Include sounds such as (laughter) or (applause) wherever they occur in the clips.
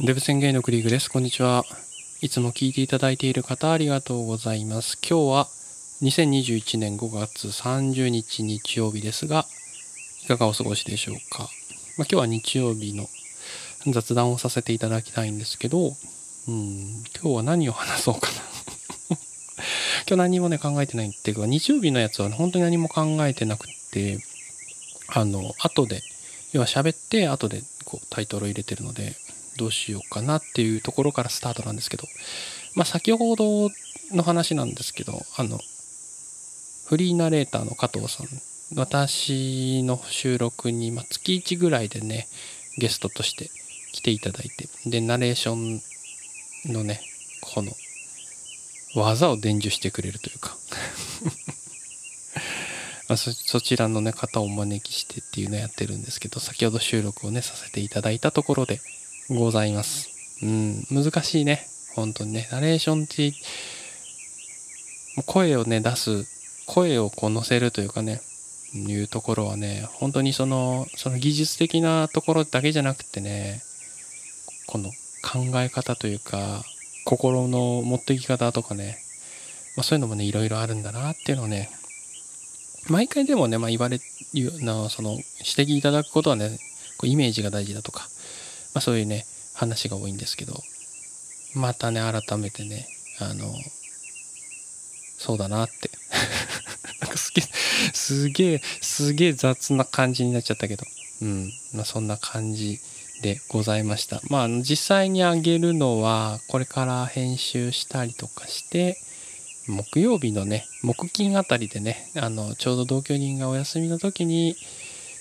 デブ宣言のクリーグです。こんにちは。いつも聞いていただいている方ありがとうございます。今日は2021年5月30日日曜日ですが、いかがお過ごしでしょうか？まあ、今日は日曜日の雑談をさせていただきたいんですけど、うん、今日は何を話そうかな。(laughs) 今日何もね考えてないっていうか、日曜日のやつはね本当に何も考えてなくて、あの、後で、要は喋って後でこうタイトルを入れてるので、どうしようかなっていうところからスタートなんですけど、まあ先ほどの話なんですけど、あの、フリーナレーターの加藤さん、私の収録に、ま、月1ぐらいでね、ゲストとして来ていただいて、で、ナレーションのね、この技を伝授してくれるというか。(laughs) まあそ、そちらのね、方をお招きしてっていうのをやってるんですけど、先ほど収録をね、させていただいたところでございます。うん、難しいね。本当にね。ナレーションって、声をね、出す、声をこう乗せるというかね、いうところはね、本当にその、その技術的なところだけじゃなくてね、この考え方というか、心の持っていき方とかね、まあ、そういうのもね、いろいろあるんだなっていうのをね、毎回でもね、まあ、言われ、その、指摘いただくことはね、こうイメージが大事だとか、まあ、そういうね、話が多いんですけど、またね、改めてね、あの、そうだなって。(laughs) なんかすげえ、すげえ、すげえ雑な感じになっちゃったけど、うん、まあ、そんな感じでございました。まあ、実際にあげるのは、これから編集したりとかして、木曜日のね、木金あたりでね、あの、ちょうど同居人がお休みの時に、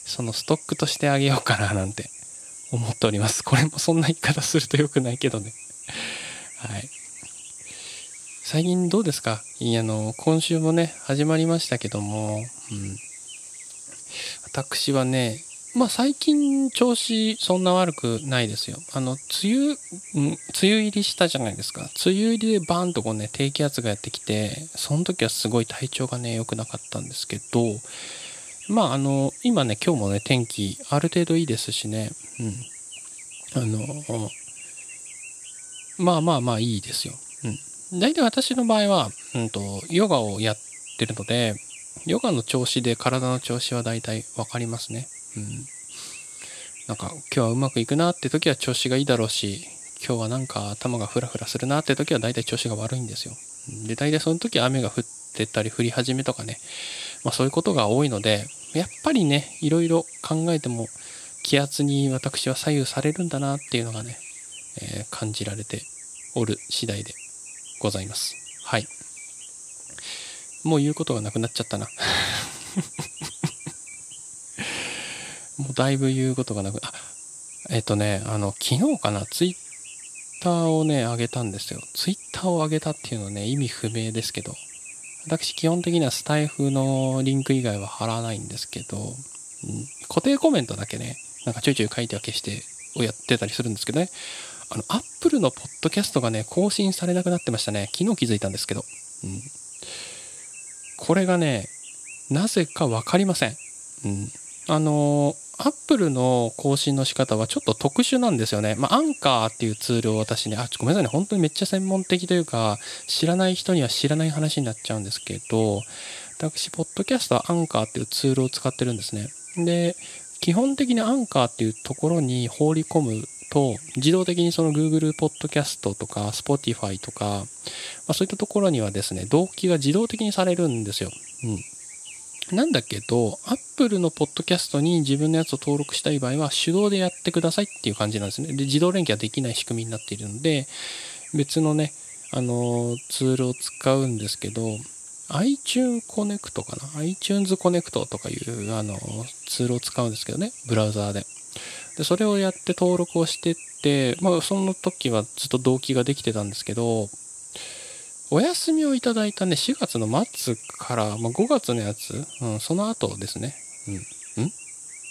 そのストックとしてあげようかななんて思っております。これもそんな言い方すると良くないけどね。はい。最近どうですか？いや、あの、今週もね、始まりましたけども、うん。私はね、まあ最近調子そんな悪くないですよ。あの、梅雨、うん、梅雨入りしたじゃないですか。梅雨入りでバーンとこうね、低気圧がやってきて、その時はすごい体調がね、良くなかったんですけど、まああの、今ね、今日もね、天気ある程度いいですしね、うん。あの、まあまあまあいいですよ。うん。大体私の場合は、うんと、ヨガをやってるので、ヨガの調子で体の調子は大体わかりますね。うん。なんか、今日はうまくいくなって時は調子がいいだろうし、今日はなんか頭がフラフラするなって時は大体調子が悪いんですよ。で、大体その時雨が降ってたり降り始めとかね、まあそういうことが多いので、やっぱりね、いろいろ考えても気圧に私は左右されるんだなっていうのがね、えー感じられておる次第でございます。はい。もう言うことがなくなっちゃったな。(laughs) もうだいぶ言うことがなく、あ、えっ、とね、あの、昨日かな、ツイッターをね、上げたんですよ。ツイッターを上げたっていうのはね、意味不明ですけど、私基本的にはスタイフのリンク以外は貼らないんですけど、うん固定コメントだけね、なんかちょいちょい書いては消してをやってたりするんですけどね、あの、アップルのポッドキャストがね、更新されなくなってましたね。昨日気づいたんですけど。うん。これがね、なぜかわかりません。うん。あのアップルの更新の仕方はちょっと特殊なんですよね。まあ、アンカーっていうツールを私ね、あ、ごめんなさいね、本当にめっちゃ専門的というか、知らない人には知らない話になっちゃうんですけど、私、ポッドキャストはアンカーっていうツールを使ってるんですね。で、基本的にアンカーっていうところに放り込むと、自動的にその Google ポッドキャストとか Spotify とか、まあ、そういったところにはですね、同期が自動的にされるんですよ。うん。なんだけど、Apple のポッドキャストに自分のやつを登録したい場合は手動でやってくださいっていう感じなんですね。で、自動連携はできない仕組みになっているので、別のね、あの、ツールを使うんですけど、iTunes Connect かな ?iTunes Connect とかいう、あの、ツールを使うんですけどね、ブラウザーで。で、それをやって登録をしてって、まあ、その時はずっと同期ができてたんですけど、お休みをいただいたね、4月の末から、まあ、5月のやつ、うん、その後ですね。うん。ん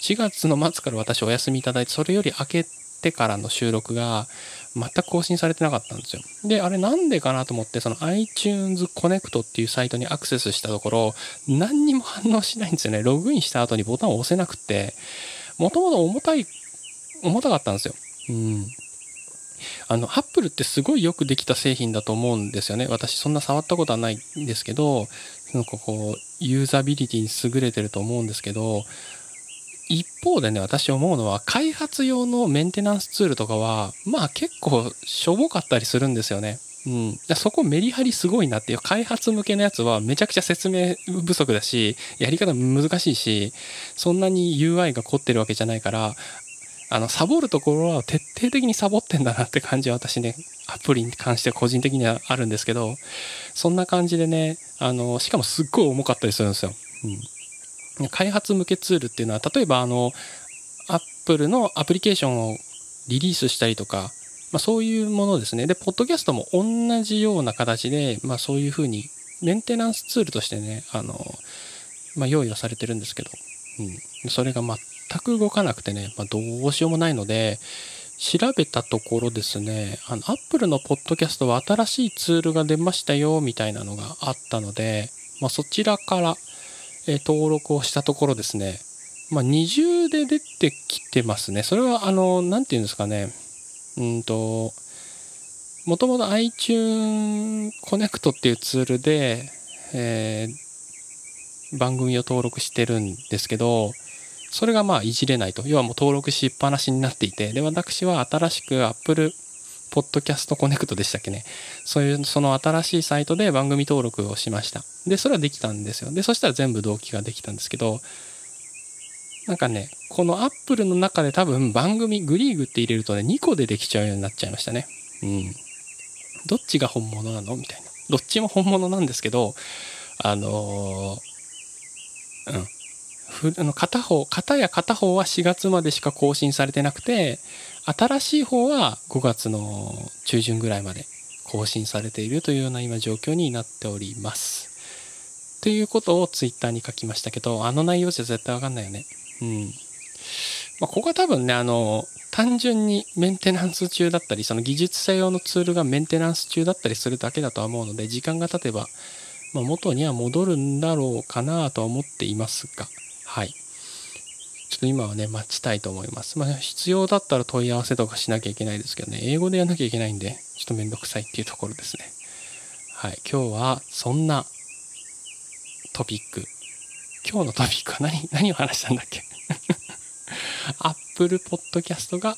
?4 月の末から私お休みいただいて、それより明けてからの収録が全く更新されてなかったんですよ。で、あれなんでかなと思って、その iTunes Connect っていうサイトにアクセスしたところ、何にも反応しないんですよね。ログインした後にボタンを押せなくて、もともと重たい、重たかったんですよ。うん。あの、アップルってすごいよくできた製品だと思うんですよね。私そんな触ったことはないんですけど、なんかこう、ユーザビリティに優れてると思うんですけど、一方でね、私思うのは、開発用のメンテナンスツールとかは、まあ結構しょぼかったりするんですよね。うん、そこメリハリすごいなっていう開発向けのやつはめちゃくちゃ説明不足だしやり方難しいしそんなに UI が凝ってるわけじゃないからあのサボるところは徹底的にサボってんだなって感じは私ねアプリに関して個人的にはあるんですけどそんな感じでねあのしかもすっごい重かったりするんですよ。うん、開発向けツールっていうのは例えばあのアップルのアプリケーションをリリースしたりとかまあ、そういうものですね。で、ポッドキャストも同じような形で、まあ、そういうふうにメンテナンスツールとしてね、あの、まあ、用意はされてるんですけど、うん、それが全全く動かなくてね、まあ、どうしようもないので、調べたところですね、あの、Apple のポッドキャストは新しいツールが出ましたよ、みたいなのがあったので、まあ、そちらから、え登録をしたところですね、まあ、二重で出てきてますね。それは、あの、なんて言うんですかね、うんと、もともと iTune Connect っていうツールで、えー、番組を登録してるんですけど、それがまあいじれないと。要はもう登録しっぱなしになっていて、で、私は新しく Apple Podcast Connect でしたっけね。そういう、その新しいサイトで番組登録をしました。で、それはできたんですよ。で、そしたら全部同期ができたんですけど、なんかね、このアップルの中で多分番組グリーグって入れるとね、2個でできちゃうようになっちゃいましたね。うん。どっちが本物なの？みたいな。どっちも本物なんですけど、あのー、うん。ふあの片方、片や片方は4月までしか更新されてなくて、新しい方は5月の中旬ぐらいまで更新されているというような今状況になっております。ということをツイッターに書きましたけど、あの内容じゃ絶対わかんないよね。うん。まあ、ここは多分ね、あの、単純にメンテナンス中だったり、その技術者用のツールがメンテナンス中だったりするだけだとは思うので、時間が経てば、ま、元には戻るんだろうかなとは思っていますが、はい。ちょっと今はね、待ちたいと思います。まあ、必要だったら問い合わせとかしなきゃいけないですけどね、英語でやんなきゃいけないんで、ちょっとめんどくさいっていうところですね。はい。今日はそんなトピック今日のトピックは何、(laughs) 何を話したんだっけ？(laughs) Apple Podcast が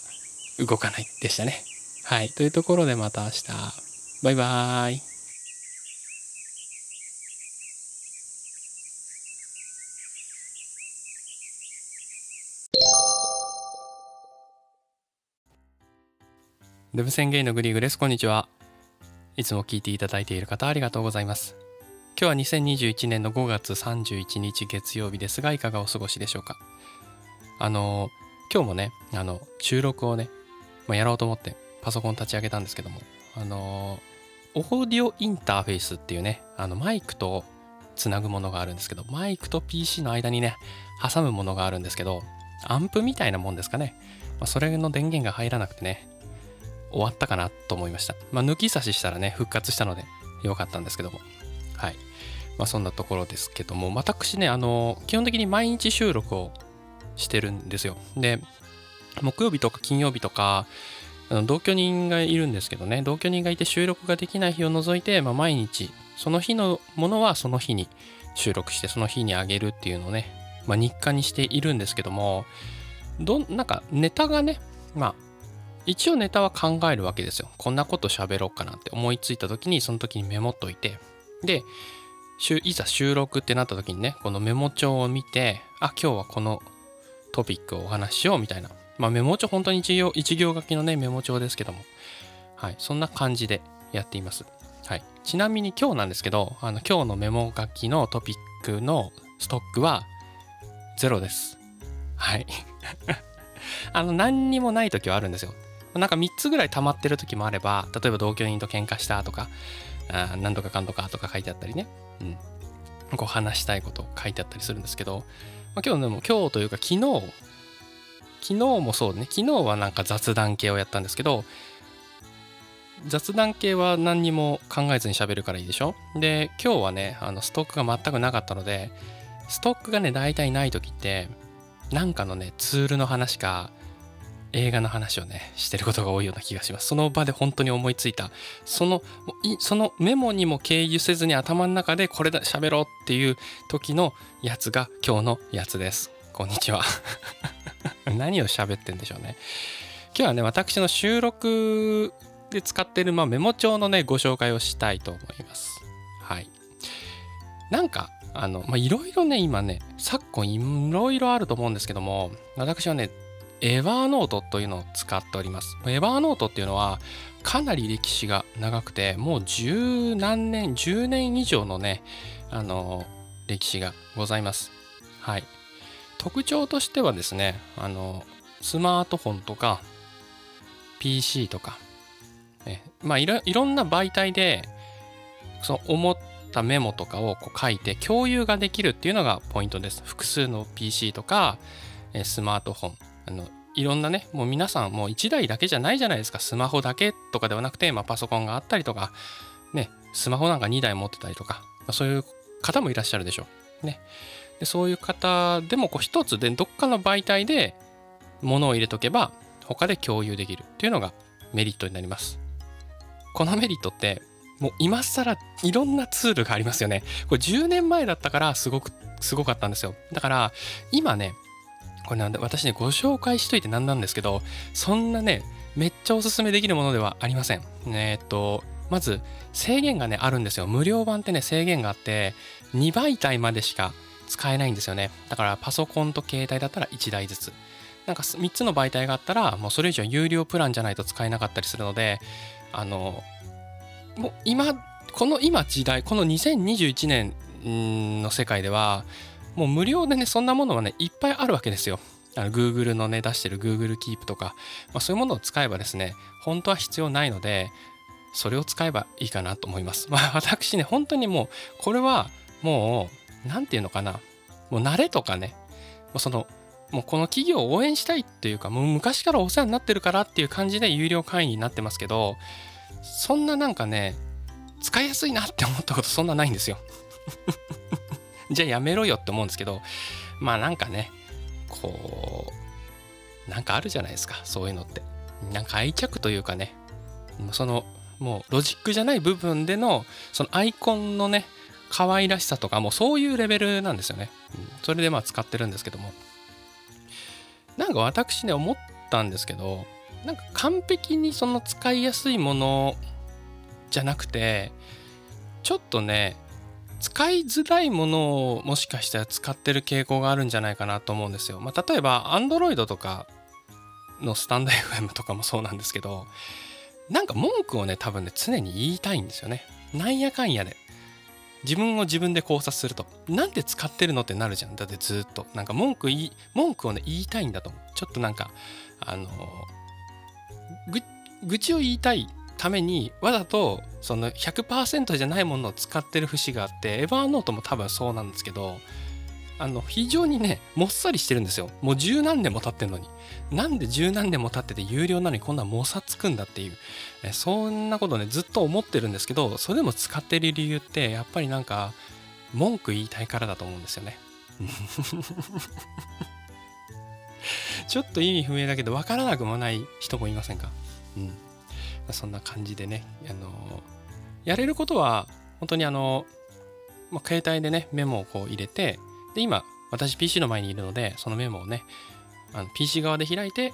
動かないでしたね。はい。というところでまた明日。バイバーイ。デブ宣言のグリーグです。こんにちは。いつも聞いていただいている方ありがとうございます。今日は2021年の5月31日月曜日ですがいかがお過ごしでしょうか？あの今日もねあの収録をね、まあ、やろうと思ってパソコン立ち上げたんですけどもあのオーディオインターフェースっていうねあのマイクとつなぐものがあるんですけどマイクと PC の間にね挟むものがあるんですけどアンプみたいなもんですかね、まあ、それの電源が入らなくてね終わったかなと思いました、まあ、抜き差ししたらね復活したのでよかったんですけども。はい。まあ、そんなところですけども、私ね、あの、基本的に毎日収録をしてるんですよ。で、木曜日とか金曜日とか、同居人がいるんですけどね、同居人がいて収録ができない日を除いて、まあ、毎日、その日のものはその日に収録して、その日にあげるっていうのをね、まあ、日課にしているんですけども、どなんかネタがね、まあ、一応ネタは考えるわけですよ。こんなこと喋ろうかなって思いついた時に、その時にメモっといて、で、いざ収録ってなった時にね、このメモ帳を見て、あ、今日はこのトピックをお話ししようみたいな。まあメモ帳、本当に一行一行書きのね、メモ帳ですけども。はい、そんな感じでやっています。はい。ちなみに今日なんですけど、あの、今日のメモ書きのトピックのストックはゼロです。はい。(laughs) あの、何にもない時はあるんですよ。なんか3つぐらい溜まってる時もあれば、例えば同居人と喧嘩したとか、あ何とかかんとかとか書いてあったりね、うん、こう話したいこと書いてあったりするんですけど、まあ、今日でも今日というか昨日昨日もそうね。昨日はなんか雑談系をやったんですけど雑談系は何にも考えずに喋るからいいでしょ？で今日はねあのストックが全くなかったのでストックがね大体ない時ってなんかのねツールの話か映画の話をねしてることが多いような気がします。その場で本当に思いついた。そのそのメモにも経由せずに頭の中でこれだ喋ろうっていう時のやつが今日のやつです。こんにちは。(laughs) 何を喋ってんでしょうね。今日はね私の収録で使ってる、まあ、メモ帳のねご紹介をしたいと思います。はい。なんかあのまいろいろね今ね昨今いろいろあると思うんですけども私はねエヴァーノートというのを使っております。エヴァーノートっていうのはかなり歴史が長くて、もう十何年、10年以上のね、あの、歴史がございます。はい。特徴としてはですね、あの、スマートフォンとか、PC とか、えまあいろいろんな媒体で、その思ったメモとかをこう書いて共有ができるっていうのがポイントです。複数の PC とか、スマートフォン、あのいろんなねもう皆さんもう1台だけじゃないじゃないですか。スマホだけとかではなくて、まあ、パソコンがあったりとかねスマホなんか2台持ってたりとか、まあ、そういう方もいらっしゃるでしょう。ね。でそういう方でもこう一つでどっかの媒体で物を入れとけば他で共有できるっていうのがメリットになります。このメリットってもう今更いろんなツールがありますよね。これ10年前だったからすごくすごかったんですよ。だから今ねこれなんで私ね、ご紹介しといてなんなんですけど、そんなね、めっちゃおすすめできるものではありません。えー、っと、まず制限がね、あるんですよ。無料版ってね、制限があって、2媒体までしか使えないんですよね。だからパソコンと携帯だったら1台ずつ。なんか3つの媒体があったら、もうそれ以上有料プランじゃないと使えなかったりするので、あの、もう今、この今時代、この2021年の世界では、もう無料でね、そんなものはね、いっぱいあるわけですよ。あの Google のね、出してる Google Keep とか、まあ、そういうものを使えばですね、本当は必要ないので、それを使えばいいかなと思います。(laughs) まあ私ね、本当にもう、これはもう、何て言うのかな、もう慣れとかね、もうその、もうこの企業を応援したいっていうか、もう昔からお世話になってるからっていう感じで有料会員になってますけど、そんななんかね、使いやすいなって思ったことそんなないんですよ。(laughs) じゃあやめろよって思うんですけど、まあなんかね、こう、なんかあるじゃないですか、そういうのって。なんか愛着というかね、その、もうロジックじゃない部分での、そのアイコンのね、可愛らしさとかもうそういうレベルなんですよね。うん、それでまあ使ってるんですけども。なんか私ね、思ったんですけど、なんか完璧にその使いやすいものじゃなくて、ちょっとね、使いづらいものをもしかしたら使ってる傾向があるんじゃないかなと思うんですよ。まあ、例えば Android とかのスタンド FM とかもそうなんですけどなんか文句をね多分ね常に言いたいんですよね。なんやかんやで。自分を自分で考察するとなんで使ってるのってなるじゃんだってずっとなんか文句言い文句をね言いたいんだとちょっとなんかあの愚痴を言いたいためにわざとその100%じゃないものを使ってる節があってエヴァーノートも多分そうなんですけどあの非常にねもっさりしてるんですよ。もう十何年も経ってんのに。なんで十何年も経ってて有料なのにこんなもさつくんだっていう。えそんなことねずっと思ってるんですけどそれでも使ってる理由ってやっぱりなんか文句言いたいからだと思うんですよね。(laughs) ちょっと意味不明だけど分からなくもない人もいませんか？うん。そんな感じでね、あのやれることは、本当にあの、まあ、携帯でね、メモをこう入れて、で、今、私 PC の前にいるので、そのメモをね、あの PC 側で開いて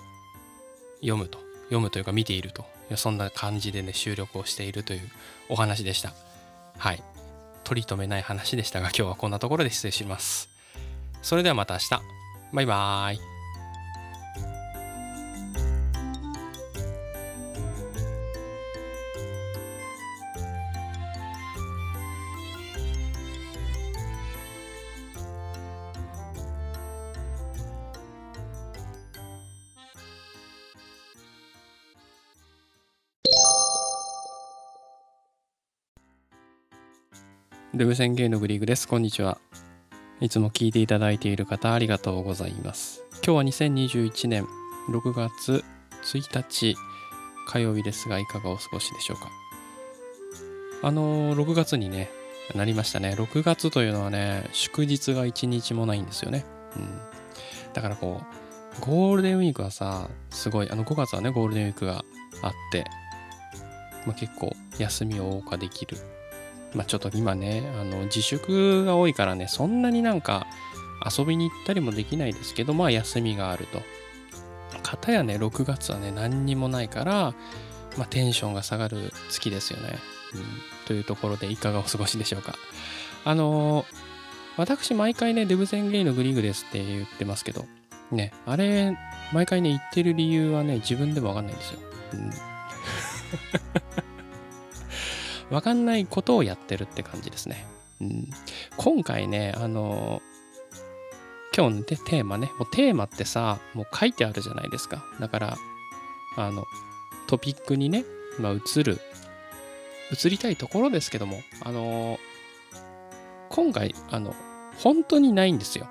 読むと。読むというか見ていると。そんな感じでね、収録をしているというお話でした。はい。取り留めない話でしたが、今日はこんなところで失礼します。それではまた明日。バイバーイ。ルブ宣言のグリーグです。こんにちは。いつも聞いていただいている方ありがとうございます。今日は2021年6月1日火曜日ですが、いかがお過ごしでしょうか？あのー、6月にね、なりましたね。6月というのはね、祝日が1日もないんですよね。うん。だからこう、ゴールデンウィークはさ、すごい、あの5月はね、ゴールデンウィークがあって、まあ、結構休みを謳歌できる。まあ、ちょっと今ね、あの自粛が多いからね、そんなになんか遊びに行ったりもできないですけど、まあ休みがあると。かたやね、6月はね、何にもないから、まあ、テンションが下がる月ですよね。うん、というところでいかがお過ごしでしょうか。あのー、私毎回ね、デブ宣言のグリーグですって言ってますけど、ね、あれ、毎回ね、言ってる理由はね、自分でもわかんないんですよ。うん。わかんないことをやってるって感じですね。うん、今回ね、あの、今日のテーマね、もうテーマってさ、もう書いてあるじゃないですか。だから、あの、トピックにね、まあ、移る、移りたいところですけども、あの、今回、あの、本当にないんですよ。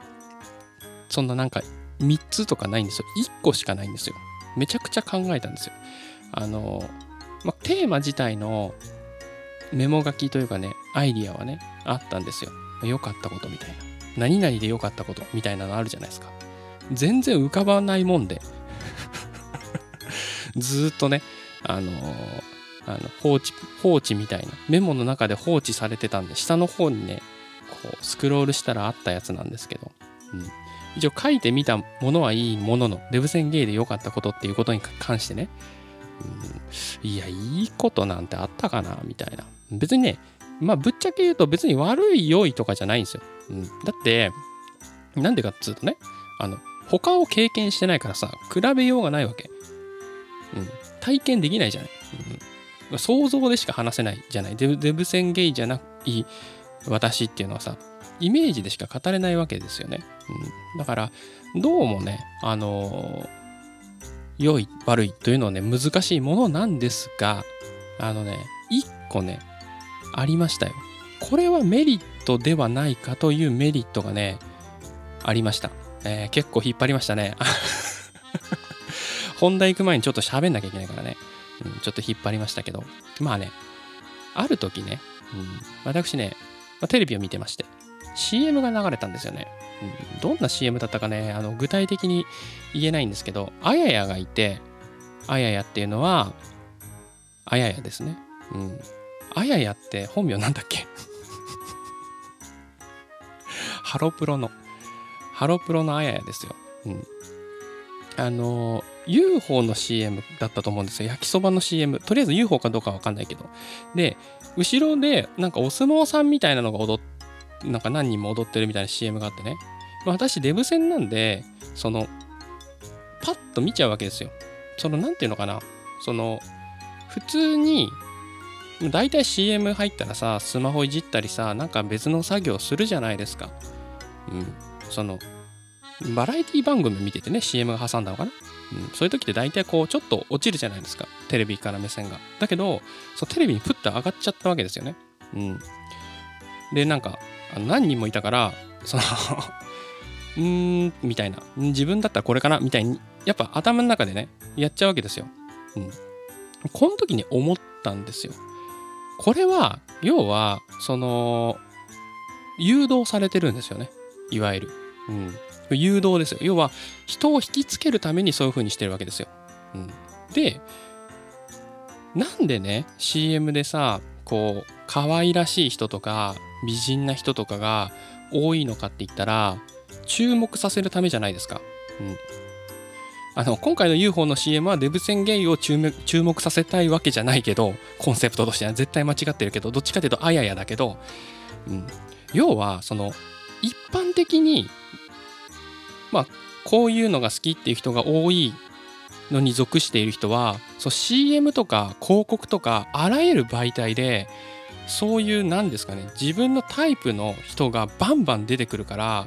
そんななんか3つとかないんですよ。1個しかないんですよ。めちゃくちゃ考えたんですよ。あの、ま、テーマ自体のメモ書きというかね、アイディアはね、あったんですよ。良かったことみたいな。何々で良かったことみたいなのあるじゃないですか。全然浮かばないもんで (laughs) ずっとね、あのあの放置、放置みたいな、メモの中で放置されてたんで、下の方にね、こう、スクロールしたらあったやつなんですけど、うん。一応書いてみたものはいいものの、デブ宣言で良かったことっていうことに関してね、うん、いや、いいことなんてあったかなみたいな。別にね、まあ、ぶっちゃけ言うと別に悪い良いとかじゃないんですよ。うん、だって、なんでかっつうとね、あの、他を経験してないからさ、比べようがないわけ。うん、体験できないじゃない。うん、想像でしか話せないじゃない。デブデブ宣言じゃない私っていうのはさ、イメージでしか語れないわけですよね。うん、だから、どうもね、あのー、良い、悪いというのはね、難しいものなんですが、あのね、一個ね、ありましたよ。これはメリットではないかというメリットがね、ありました。えー、結構引っ張りましたね。(laughs) 本題行く前にちょっと喋んなきゃいけないからね、うん、ちょっと引っ張りましたけど、まあね、ある時ね、うん、私ね、まあ、テレビを見てまして、CM が流れたんですよね。どんな CM だったかね、あの具体的に言えないんですけど、あややがいて、あややっていうのは、あややですね。うん。あややって本名なんだっけ？(laughs) ハロプロの、ハロプロのあややですよ。うん。あの、UFO の CM だったと思うんですよ。焼きそばの CM。とりあえず UFO かどうかわかんないけど。で、後ろでなんかお相撲さんみたいなのが踊っなんか何人も踊ってるみたいな CM があってね。私、デブ戦なんで、その、パッと見ちゃうわけですよ。その、なんていうのかな。その、普通に、大体 CM 入ったらさ、スマホいじったりさ、なんか別の作業するじゃないですか。うん。その、バラエティ番組見ててね、CM が挟んだのかな。うん、そういう時って大体こう、ちょっと落ちるじゃないですか。テレビから目線が。だけど、そのテレビにプッと上がっちゃったわけですよね。うん。で、なんか、何人もいたから、そのうーん、みたいな。自分だったらこれかなみたいに、やっぱ頭の中でね、やっちゃうわけですよ。うん。この時に思ったんですよ。これは、要は、その、誘導されてるんですよね。いわゆる。うん。誘導ですよ。要は、人を引きつけるためにそういう風にしてるわけですよ。うん。で、なんでね、CM でさ、こう、可愛らしい人とか、美人な人とかが多いのかって言ったら、注目させるためじゃないですか。うん。あの、今回の UFO の CM はデブ宣言を注目させたいわけじゃないけど、コンセプトとしては絶対間違ってるけど、どっちかというとあややだけど、うん。要は、その、一般的に、まあ、こういうのが好きっていう人が多いのに属している人は、そう CM とか広告とか、あらゆる媒体で、そういう何ですかね自分のタイプの人がバンバン出てくるから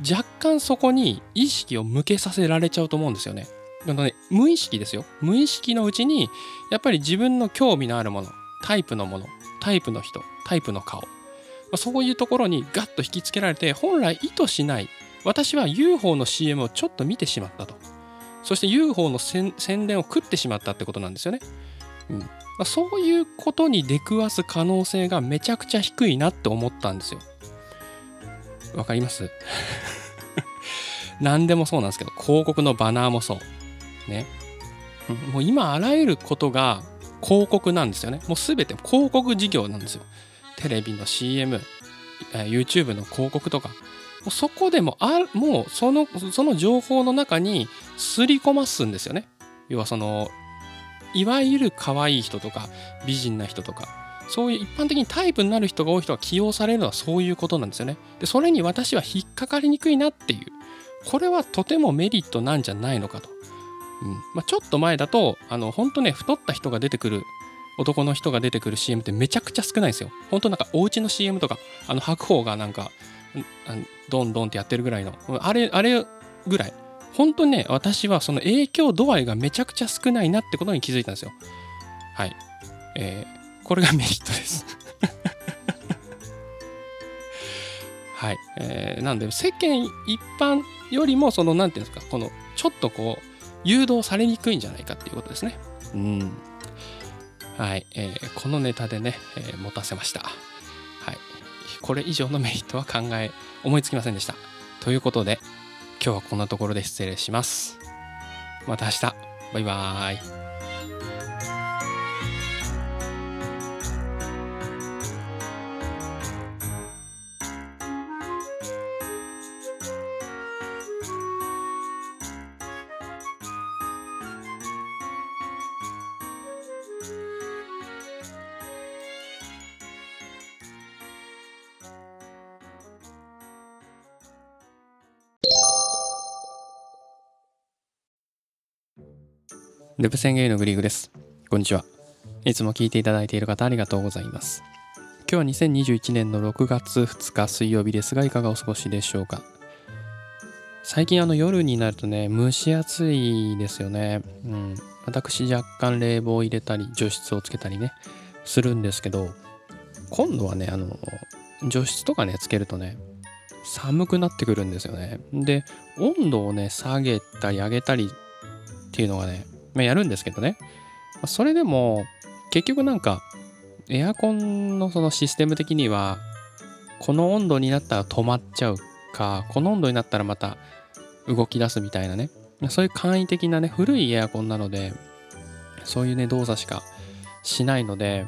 若干そこに意識を向けさせられちゃうと思うんですよね。ね無意識ですよ。無意識のうちにやっぱり自分の興味のあるものタイプのものタイプの人タイプの顔まそういうところにガッと引きつけられて本来意図しない私は UFO の CM をちょっと見てしまったとそして UFO の宣伝を食ってしまったってことなんですよね。うん、まあ、そういうことに出くわす可能性がめちゃくちゃ低いなって思ったんですよ。わかります？何でもそうなんですけど、広告のバナーもそう。ね。もう今あらゆることが広告なんですよね。もう全て広告事業なんですよ。テレビの CM、YouTube の広告とか。もうそこでもあもうそのその情報の中にすり込ますんですよね。要はそのいわゆる可愛い人とか美人な人とかそういう一般的にタイプになる人が多い人が起用されるのはそういうことなんですよね。でそれに私は引っかかりにくいなっていうこれはとてもメリットなんじゃないのかと。うんまあ、ちょっと前だとあの本当ね太った人が出てくる男の人が出てくる CM ってめちゃくちゃ少ないんですよ。本当なんかお家の CM とかあの白鵬がなんかドンドンってやってるぐらいのあれあれぐらい本当にね私はその影響度合いがめちゃくちゃ少ないなってことに気づいたんですよ。はい。えー、これがメリットですはい。えー、なんで世間一般よりもその何て言うんですかこのちょっとこう誘導されにくいんじゃないかっていうことですね。うん。はい。えー、このネタでね、えー、持たせました。はい。これ以上のメリットは考え、思いつきませんでした。ということで、今日はこんなところで失礼します。また明日。バイバーイ。デブ宣言のグリーグです。こんにちは。いつも聞いていただいている方ありがとうございます。今日は2021年の6月2日水曜日ですが、いかがお過ごしでしょうか？最近あの夜になるとね、蒸し暑いですよね。うん。私若干冷房を入れたり、除湿をつけたりね、するんですけど、今度はね、あの、除湿とかね、つけるとね、寒くなってくるんですよね。で、温度をね、下げたり上げたりっていうのがね、まあ、やるんですけどね。まそれでも、結局なんか、エアコンのそのシステム的には、この温度になったら止まっちゃうか、この温度になったらまた動き出すみたいなね。そういう簡易的なね、古いエアコンなので、そういうね、動作しかしないので、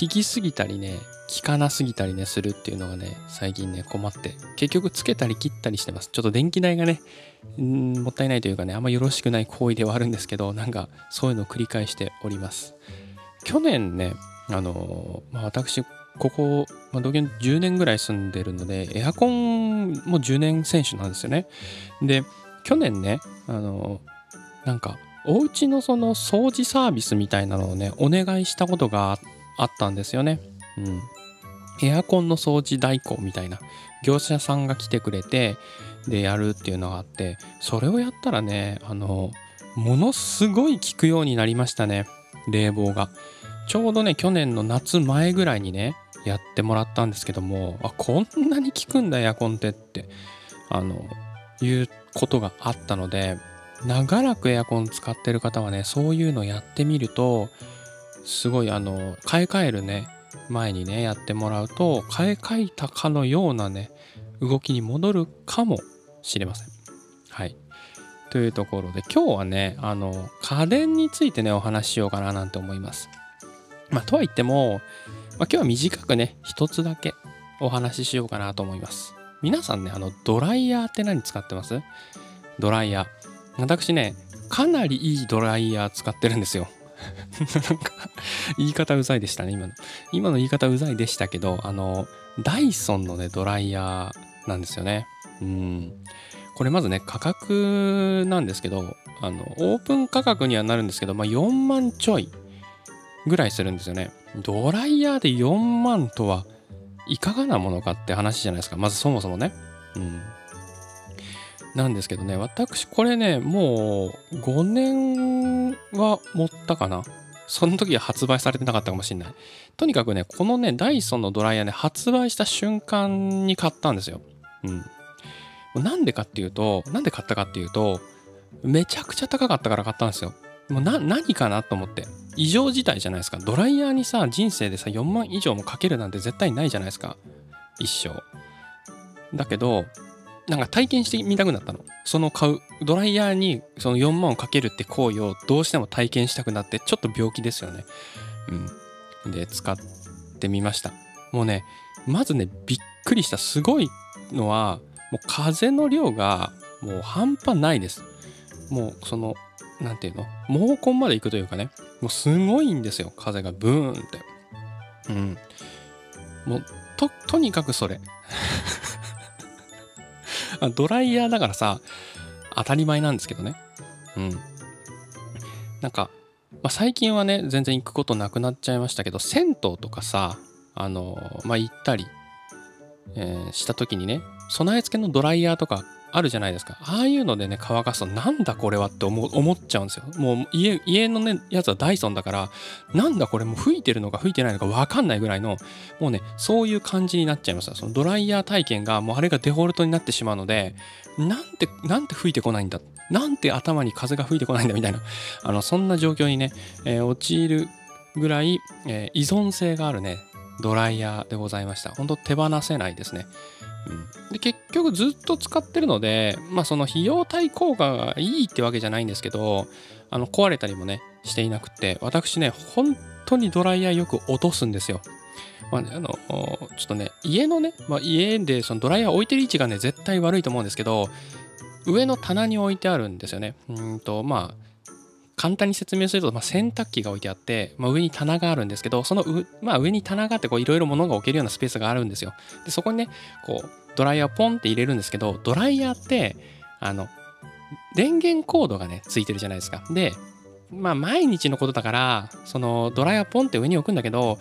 効きすぎたりね、効かなすぎたりね、するっていうのがね、最近ね、困って、結局つけたり切ったりしてます。ちょっと電気代がね、んもったいないというかね、あんまよろしくない行為ではあるんですけど、なんかそういうのを繰り返しております。去年ね、あのまあ、私、ここ、まあ、同居10年ぐらい住んでるので、エアコンも10年選手なんですよね。で、去年ね、あのなんか、お家のその掃除サービスみたいなのをね、お願いしたことがあったんですよね。うん。エアコンの掃除代行みたいな業者さんが来てくれて、でやるっていうのがあってそれをやったらねあのものすごい効くようになりましたね冷房が。ちょうどね去年の夏前ぐらいにねやってもらったんですけどもあこんなに効くんだエアコンってってあのいうことがあったので長らくエアコン使ってる方はねそういうのやってみるとすごいあの買い替えるね前にねやってもらうと買い替えたかのようなね動きに戻るかもしれません。はい。というところで今日はね、あの、家電についてね、お話ししようかななんて思います。まあ、とは言っても、まあ、今日は短くね、一つだけお話ししようかなと思います。皆さんね、あの、ドライヤーって何使ってます？ドライヤー。私ね、かなりいいドライヤー使ってるんですよ。なんか、言い方うざいでしたね、今の。今の言い方うざいでしたけど、あの、ダイソンのね、ドライヤーなんですよね。うん。これまずね、価格なんですけど、あの、オープン価格にはなるんですけど、まあ、4万ちょいぐらいするんですよね。ドライヤーで4万とはいかがなものかって話じゃないですか。まずそもそもね。うん。なんですけどね、私これね、もう5年は持ったかな。その時は発売されてなかったかもしれない。とにかくね、このね、ダイソンのドライヤーね、発売した瞬間に買ったんですよ。うん。なんでかっていうと、なんで買ったかっていうと、めちゃくちゃ高かったから買ったんですよ。もうな、何かなと思って。異常事態じゃないですか。ドライヤーにさ、人生でさ、4万以上もかけるなんて絶対ないじゃないですか。一生。だけど、なんか体験してみたくなったの。その買うドライヤーにその4万をかけるって行為をどうしても体験したくなってちょっと病気ですよね。うん。で使ってみました。もうねまずねびっくりしたすごいのはもう風の量がもう半端ないです。もうその何ていうの？毛根まで行くというかね。もうすごいんですよ。風がブーンって。うん。もうととにかくそれ。ドライヤーだからさ当たり前なんですけどね。うん。なんか、まあ、最近はね全然行くことなくなっちゃいましたけど銭湯とかさあのまあ行ったり、えー、した時にね備え付けのドライヤーとかあるじゃないですか。ああいうのでね、乾かすと、なんだこれはって思思っちゃうんですよ。もう家、家のね、やつはダイソンだから、なんだこれもう吹いてるのか吹いてないのかわかんないぐらいの、もうね、そういう感じになっちゃいました。そのドライヤー体験が、もうあれがデフォルトになってしまうので、なんて、なんて吹いてこないんだ。なんて頭に風が吹いてこないんだみたいな、あの、そんな状況にね、えー、陥るぐらい、えー、依存性があるね、ドライヤーでございました。本当手放せないですね。で結局ずっと使ってるので、まあ、その費用対効果がいいってわけじゃないんですけどあの壊れたりもねしていなくて私ね本当にドライヤーよく落とすんですよ。まあ、あのちょっとね家のね、まあ、家でそのドライヤー置いてる位置がね絶対悪いと思うんですけど上の棚に置いてあるんですよね。うんとまあ簡単に説明すると、まあ、洗濯機が置いてあって、まあ、上に棚があるんですけどそのまあ、上に棚があっていろいろ物が置けるようなスペースがあるんですよ。でそこにねこうドライヤーポンって入れるんですけどドライヤーってあの電源コードがねついてるじゃないですか。でまあ毎日のことだからそのドライヤーポンって上に置くんだけど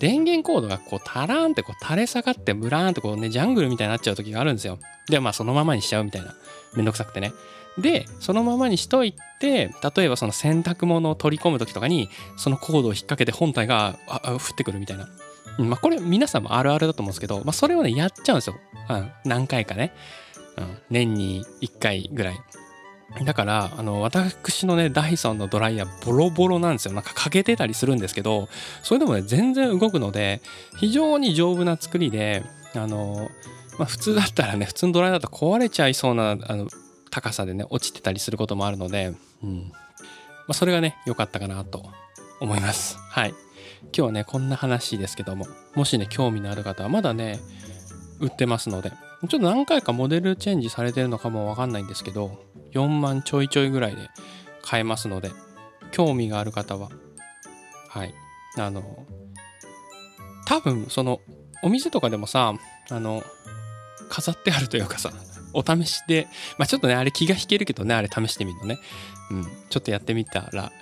電源コードがこうタラーンってこう垂れ下がってブラーンってこうねジャングルみたいになっちゃう時があるんですよ。でまあそのままにしちゃうみたいな。めんどくさくてね。でそのままにしといて例えばその洗濯物を取り込む時とかにそのコードを引っ掛けて本体が降ってくるみたいな、まあこれ皆さんもあるあるだと思うんですけど、まあ、それをねやっちゃうんですよ、うん、何回かね、うん、年に1回ぐらい。だから、あの、私のね、ダイソンのドライヤーボロボロなんですよ。なんか欠けてたりするんですけど、それでもね、全然動くので、非常に丈夫な作りで、あの、まあ、普通だったらね、普通のドライヤーだと壊れちゃいそうな、あの、高さでね落ちてたりすることもあるので、うん。まあ、それがね良かったかなと思います。はい。今日はねこんな話ですけどももしね興味のある方はまだね売ってますのでちょっと何回かモデルチェンジされてるのかもわかんないんですけど4万ちょいちょいぐらいで買えますので興味がある方ははい。あの多分そのお店とかでもさあの飾ってあるというかさお試しで、まあ、ちょっとね、あれ気が引けるけどね、あれ試してみるのね。うん、ちょっとやってみたら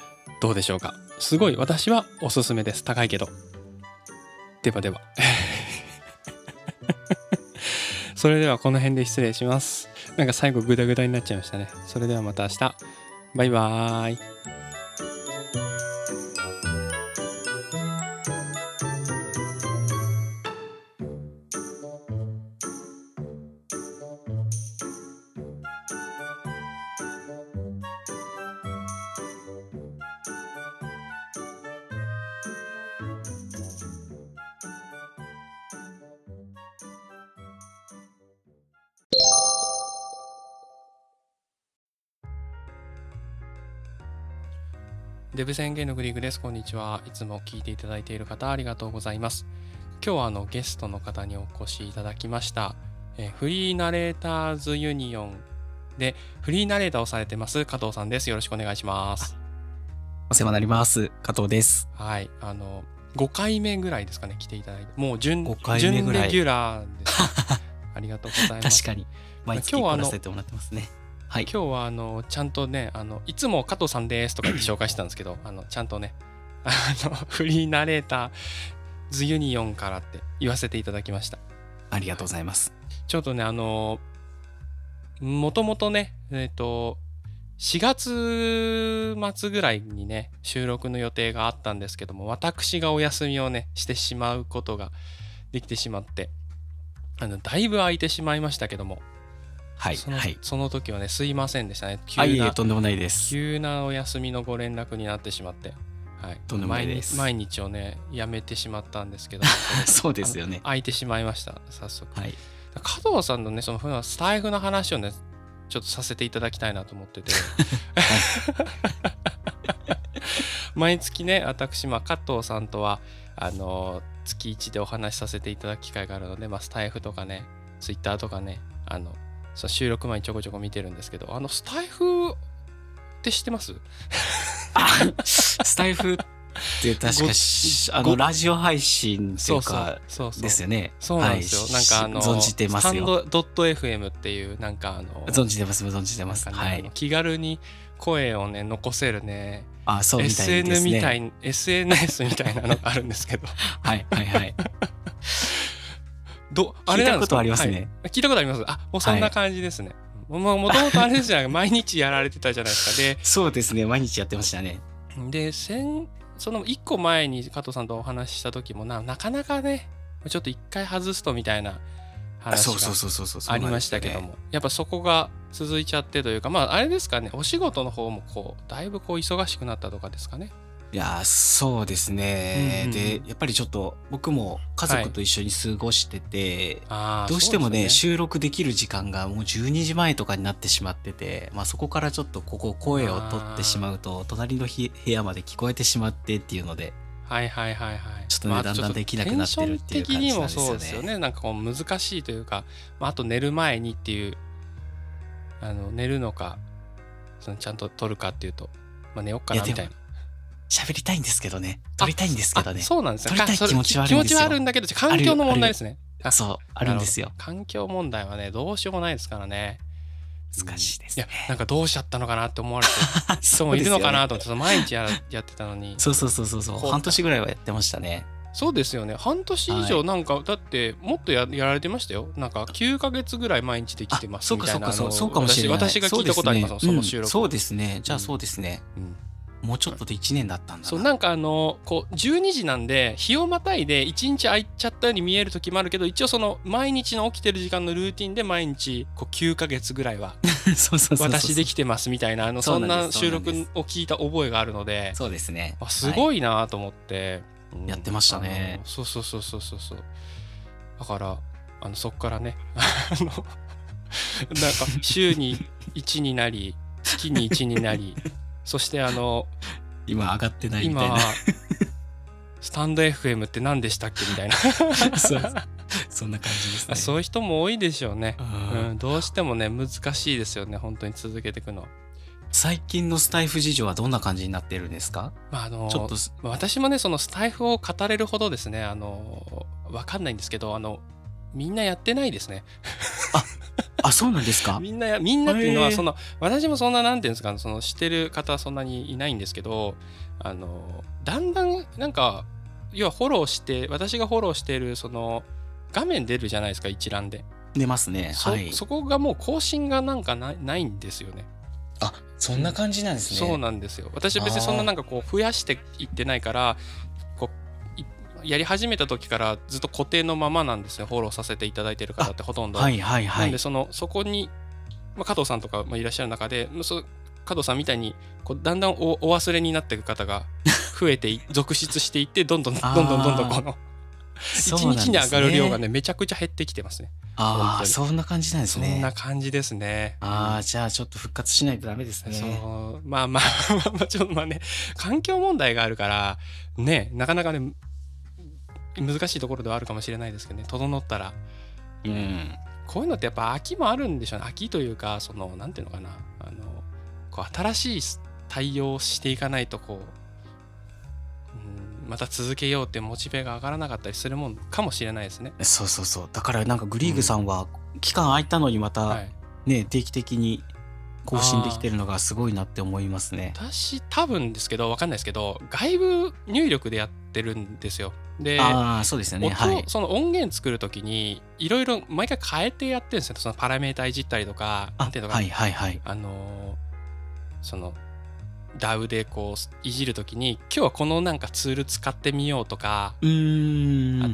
どうでしょうか。すごい私はおすすめです。高いけど。ではでは。(laughs) それではこの辺で失礼します。なんか最後グダグダになっちゃいましたね。それではまた明日。バイバーイ。デブ宣言のグリグです。こんにちは。いつも聞いていただいている方ありがとうございます。今日はあのゲストの方にお越しいただきました。えフリーナレーターズユニオンでフリーナレーターをされてます加藤さんです。よろしくお願いします。お世話になります。加藤です。はい。あの5回目ぐらいですかね来ていただいて、もう準5回目ぐらい準レギュラーです。(laughs) ありがとうございます。確かに毎月来らせてもらってますね。はい、今日はあのちゃんとねあのいつも加藤さんですとか言って紹介してたんですけど (laughs) あのちゃんとねあのフリーナレーターズユニオンからって言わせていただきました。ありがとうございます。ちょっとねあのもともとねえっ、ー、と4月末ぐらいにね収録の予定があったんですけども私がお休みをねしてしまうことができてしまってあのだいぶ空いてしまいましたけどもはい、そのはい、その時はねすいませんでしたね。急なとんでもないです。急なお休みのご連絡になってしまって、はい、とんでもないです。毎日をねやめてしまったんですけど。(laughs) そうですよね。空いてしまいました。早速、はい、加藤さんのねその普段スタイフの話をねちょっとさせていただきたいなと思ってて。(laughs) 毎月ね私、まあ、加藤さんとはあの月1でお話しさせていただく機会があるので、まあ、スタイフとかねツイッターとかねあのその収録前にちょこちょこ見てるんですけどあのスタイフって知ってます？スタイフって確かしあごのラジオ配信っていうかですよね。そうなんですよ、はいなんかあの存じてますよ。スタンドドット FM っていうなんかあの存じてます存じてます。なんかはい。気軽に声をね残せるねあそうみたいです SN ね。みたい SNS みたいなのがあるんですけどはいはいはい。ど聞いたことありますね。はい。聞いたことあります。あもうそんな感じですね、ももともとあれですよ (laughs) 毎日やられてたじゃないですか。でそうですね。毎日やってましたね。で先その1個前に加藤さんとお話しした時もななかなかねちょっと一回外すとみたいなあ話がそうそうそうそうそうそう。ありましたけども、やっぱそこが続いちゃってというかまああれですかね。お仕事の方もこうだいぶこう忙しくなったとかですかねいやーそうですね、うんうんうん。でやっぱりちょっと僕も家族と一緒に過ごしてて、あーどうしてもね。そうですよ収録できる時間がもう12時前とかになってしまってて、まあ、そこからちょっとここ声を取ってしまうと隣のひ部屋まで聞こえてしまってっていうのではいはいはいはい。ちょっとねだんだんできなくなってるっていう感じなんですよね。そうですよね。なんかこう難しいというか、まあ、あと寝る前にっていうあの寝るのかそのちゃんと撮るかっていうと、まあ、寝よっかなみたいな喋りたいんですけどね。撮りたいんですけどね。あそうなんですね撮りたい気持ちはある気持ちんですよ。はあるんだけど環境の問題ですね。あそうあるんですよ。環境問題はねどうしようもないですからね。難しいですいやね、なんかどうしちゃったのかなって思われてる人 (laughs) そもいるのかなとと思って毎日ややってたのに。そうそうそうそうそう。半年ぐらいはやってましたね。そうですよね。半年以上はい。なんか、だってもっとややられてましたよ。なんか9ヶ月ぐらい毎日できてますそうかそうかそうみたいなあのそうかもしれない。私私が聞いたことありますその収録、そうですね。じゃあうんそうですね、うんもうちょっとで1年だったんだな。そうなんかあのこう12時なんで日をまたいで1日空いちゃったように見える時もあるけど一応その毎日の起きてる時間のルーティンで毎日こう9ヶ月ぐらいは私できてますみたいなあのそうんな収録を聞いた覚えがあるのでそうですね。あすい、ごいなと思って、うん。やってましたね。そうそうそうそうそうそう。だからあのそっからね (laughs) なんか週に1になり月に1になりそしてあの今上がってないみたい今なスタンド FM って何でしたっけみたいな。(laughs) そんな感じですね。そういう人も多いでしょうね、うんうん、どうしてもね難しいですよね本当に続けていくの。最近のスタイフ事情はどんな感じになってるんですか？まああのちょっと私もねそのスタイフを語れるほどですねあのわかんないんですけどあのみんなやってないですね。あそうなんですか？みんなやみんなっていうのはその私もそんななんていうんですかそのしてる方はそんなにいないんですけどあのだんだんなんか要はフォローして私がフォローしているその画面出るじゃないですか一覧で、出ますね。そはい。そこがもう更新がなんかないないんですよね。あそんな感じなんですね。そうなんですよ。私は別にそんななんかこう増やしていってないからやり始めた時からずっと固定のままなんですねフォローさせていただいてる方ってほとんど、はいはいはい。なんでそのそこに、まあ、加藤さんとかもいらっしゃる中でまあそう加藤さんみたいにこうだんだんおお忘れになっていく方が (laughs) 増えてい続出していってどんどんどんどんどんどんこの一そうなんです日に上がる量がねめちゃくちゃ減ってきてますね。ああそんな感じなんですそねんな感じですね。ああじゃあちょっと復活しないとダメですね。そう。まあまあまあちょっとまあね環境問題があるからねなかなかね難しいところではあるかもしれないですけどね。整ったら。うん。こういうのってやっぱ飽きもあるんでしょうね。飽きというかそのなんていうのかな。あのこう新しい対応をしていかないとこう、うん、また続けようってモチベが上がらなかったりするもんかもしれないですね。そうそうそう。だからなんかグリーグさんは期間空いたのにまはたい、ね定期的に更新できてるのがすごいなって思いますね。私多分ですけど分かんないですけど外部入力でやってるんですよ。でそうですよね。音、はい。その音源作るときにいろいろ毎回変えてやってるんですよ。そのパラメータいじったりとかなあんていうのかな。はいはいはい。あのーその DAW でこういじるときに今日はこのなんかツール使ってみようとか、あと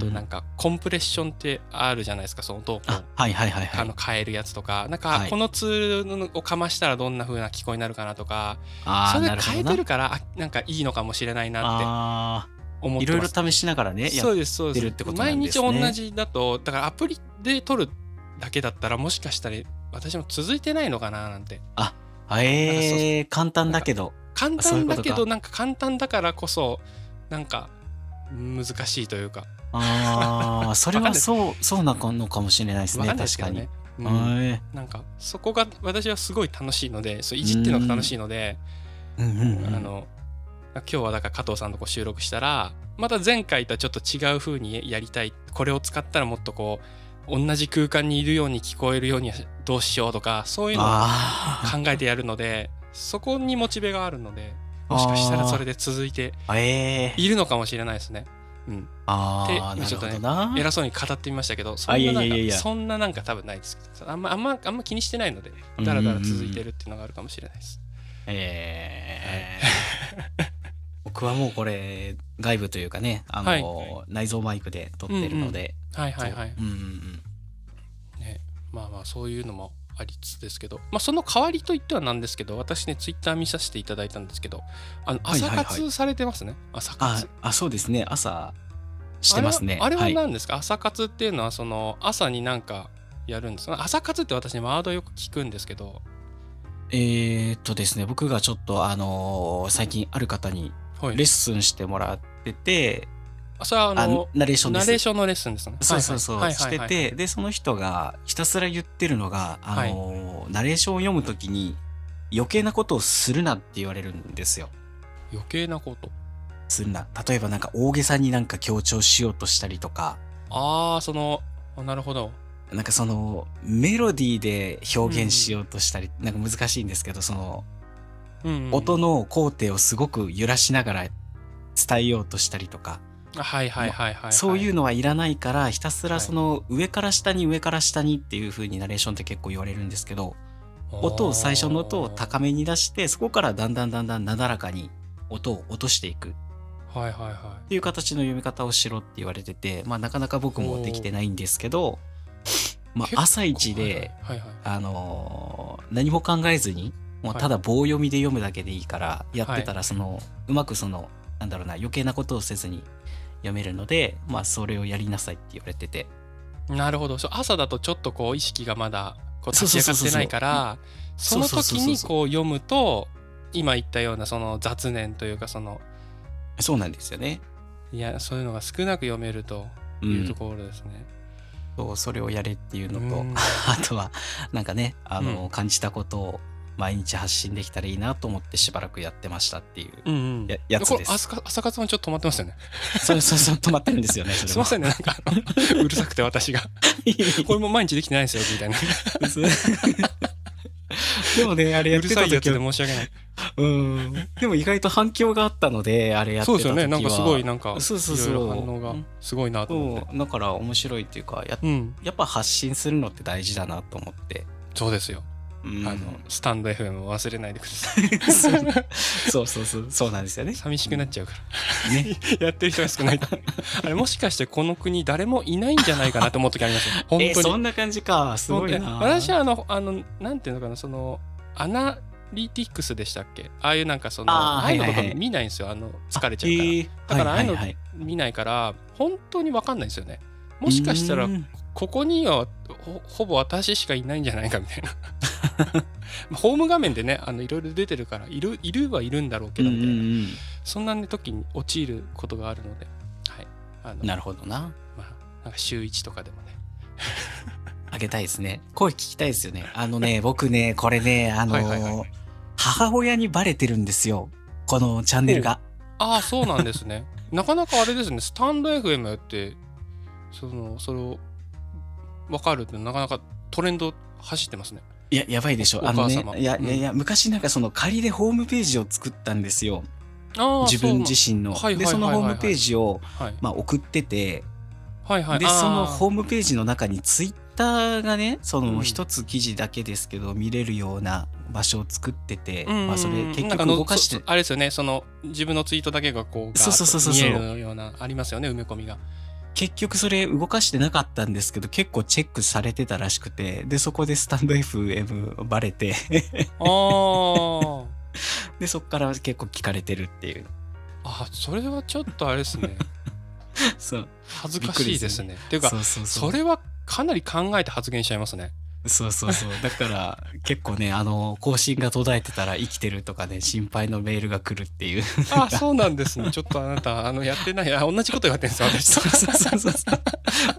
なんかコンプレッションってあるじゃないですかその音をこうあはいはいはいはい。あの変えるやつとか。なんかはい。このツールをかましたらどんな風な聞こえになるかなとか。あーそれで変えてるからあなんかいいのかもしれないなってあ思っていろいろ試しながらねやそうですそうです。ね毎日同じだとだからアプリで撮るだけだったらもしかしたら私も続いてないのかななんて。えー、簡単だけど。簡単だけどなんか簡単だからこそなんか難しいというか。ああ、それはそう、そうなのかもしれないですね。確かに。ね、うん。はい。なんかそこが私はすごい楽しいのでそういじってるのが楽しいので、うんうんうん。あの今日はだから加藤さんとこう収録したらまた前回とはちょっと違う風にやりたいこれを使ったらもっとこう同じ空間にいるように聞こえるようにどうしようとかそういうのをあ考えてやるのでそこにモチベがあるのでもしかしたらそれで続いて。いるのかもしれないですね。うん、ああ、ちょっとね。偉そうに語ってみましたけどそあんななんかいやそんななんか多分ないです。あんまあんまあんま気にしてないのでだらだら続いてるっていうのがあるかもしれないです。ええ (laughs) 僕はもうこれ外部というかねあの、はい。内蔵マイクで撮ってるので、はいはいはい。そう。うんうんうん。ね、まあまあそういうのもありつつですけど、まあ、その代わりといってはなんですけど私ねツイッター見させていただいたんですけどあの朝はいはいはい。活されてますね、朝あ活。あそうですね。朝してますね。あれは何ですか、朝活っていうのはその朝になんかやるんですか？朝活って私ワードよく聞くんですけど。えーっとですね僕がちょっとあのー最近ある方にはい。レッスンしてもらってて、あそれはああのナレーションナレーションのレッスンですね。そうそうそう、はいはいはいはい。しててでその人がひたすら言ってるのが、あのーナレーションを読むときに余計なことをするなって言われるんですよ。余計なこと。するな。例えばなんか大げさになんか強調しようとしたりとか。ああそのあなるほど。なんかそのメロディーで表現しようとしたり、なんか難しいんですけどそのうんうん。音の工程をすごく揺らしながら伝えようとしたりとか、はいはいはいはい、はい、そういうのはいらないからひたすらその上から下に上から下にっていう風にナレーションって結構言われるんですけど音を最初の音を高めに出してそこからだんだんだんだんなだらかに音を落としていくっはいはいはていう形の読み方をしろって言われててまあなかなか僕もできてないんですけど、まあ、朝一で、はいはいあのー何も考えずにもうただ棒読みで読むだけでいいからやってたらその、うまくそのなんだろうな余計なことをせずに読めるのでまあそれをやりなさいって言われてて。なるほど。朝だとちょっとこう意識がまだこう立ち上がってないからその時にこう読むと今言ったようなその雑念というかそのそうなんですよね。いやそういうのが少なく読めるとういうん。ところですね。そうそれをやれっていうのと、うん。(laughs) あとはなんかねあの、うん。感じたことを毎日発信できたらいいなと思ってしばらくやってましたっていう、うんうん、ややつです。朝朝活もちょっと止まってますよね。そうそうそう止まってるんですよねすいませんねなんか (laughs) うるさくて私が。(laughs) これも毎日できてないんですよみたいな。(laughs) でもねあれやうるさいやつで申し訳ない。うん。でも意外と反響があったのであれやってた時は。そうですよね。なんかすごいなんかそうそうそう。いろいろ反応がすごいなと思って。だから面白いっていうかやうん。やっぱ発信するのって大事だなと思って、そうですよ。うんあのスタンド FM を忘れないでください。(laughs) そうそうそうそうなんですよね寂しくなっちゃうから。ね (laughs) やってる人が少ないと。あれもしかしてこの国誰もいないんじゃないかなと思う時ありますよ。(laughs) 本え当に。そんな感じかすごいな私はあの、あの、なんていうのかな、その、アナリティクスでしたっけ？ああいうなんかその、あーああいうのとか見ないんですよ。あの、疲れちゃうから。えーだからああいうの見ないから、本当にわかんないんですよね。もしかしたらここにはほほぼ私しかいないんじゃないかみたいな。(laughs) まあホーム画面でね、あのいろいろ出てるから、いるいるはいるんだろうけど、みたいな。うんうんうんそんな、ね、時に陥ることがあるので、はい。あのなるほどなまあ、なんか週1とかでもね。(laughs) あげたいですね声聞きたいですよねあのね (laughs) 僕ねこれねあのはいはいはい母親にバレてるんですよこのチャンネルがああ、そうなんですね。なかなかあれですね、スタンド FM やって、その、それを分かるってなかなかトレンド走ってますね。いややばいでしょ。おあのねいやいやいや昔なんかその仮でホームページを作ったんですよ。自分自身。身のでそのホームページをはい。まあ送ってて。はいはい。でそのホームページの中にツイッターがねそうん。の一つ記事だけですけど見れるような場所を作ってて、うんまあそれ結局動かして。あれですよね、その自分のツイートだけがこう、そうそうそうそう。見えるような、ありますよね、埋め込みが。結局それ動かしてなかったんですけど結構チェックされてたらしくてでそこでスタンド FM バレてああ。でそこから結構聞かれてるっていうあ、それはちょっとあれですね。(laughs) そう恥ずかしいですね。っていうか、それはかなり考えて発言しちゃいますね。そうそうそう。だから、結構ね、あの、更新が途絶えてたら生きてるとかね、心配のメールが来るっていう。あ、そうなんですね。ちょっとあなた、あの、やってない。あ、同じこと言われてるんですよ、私。そうそうそうそう。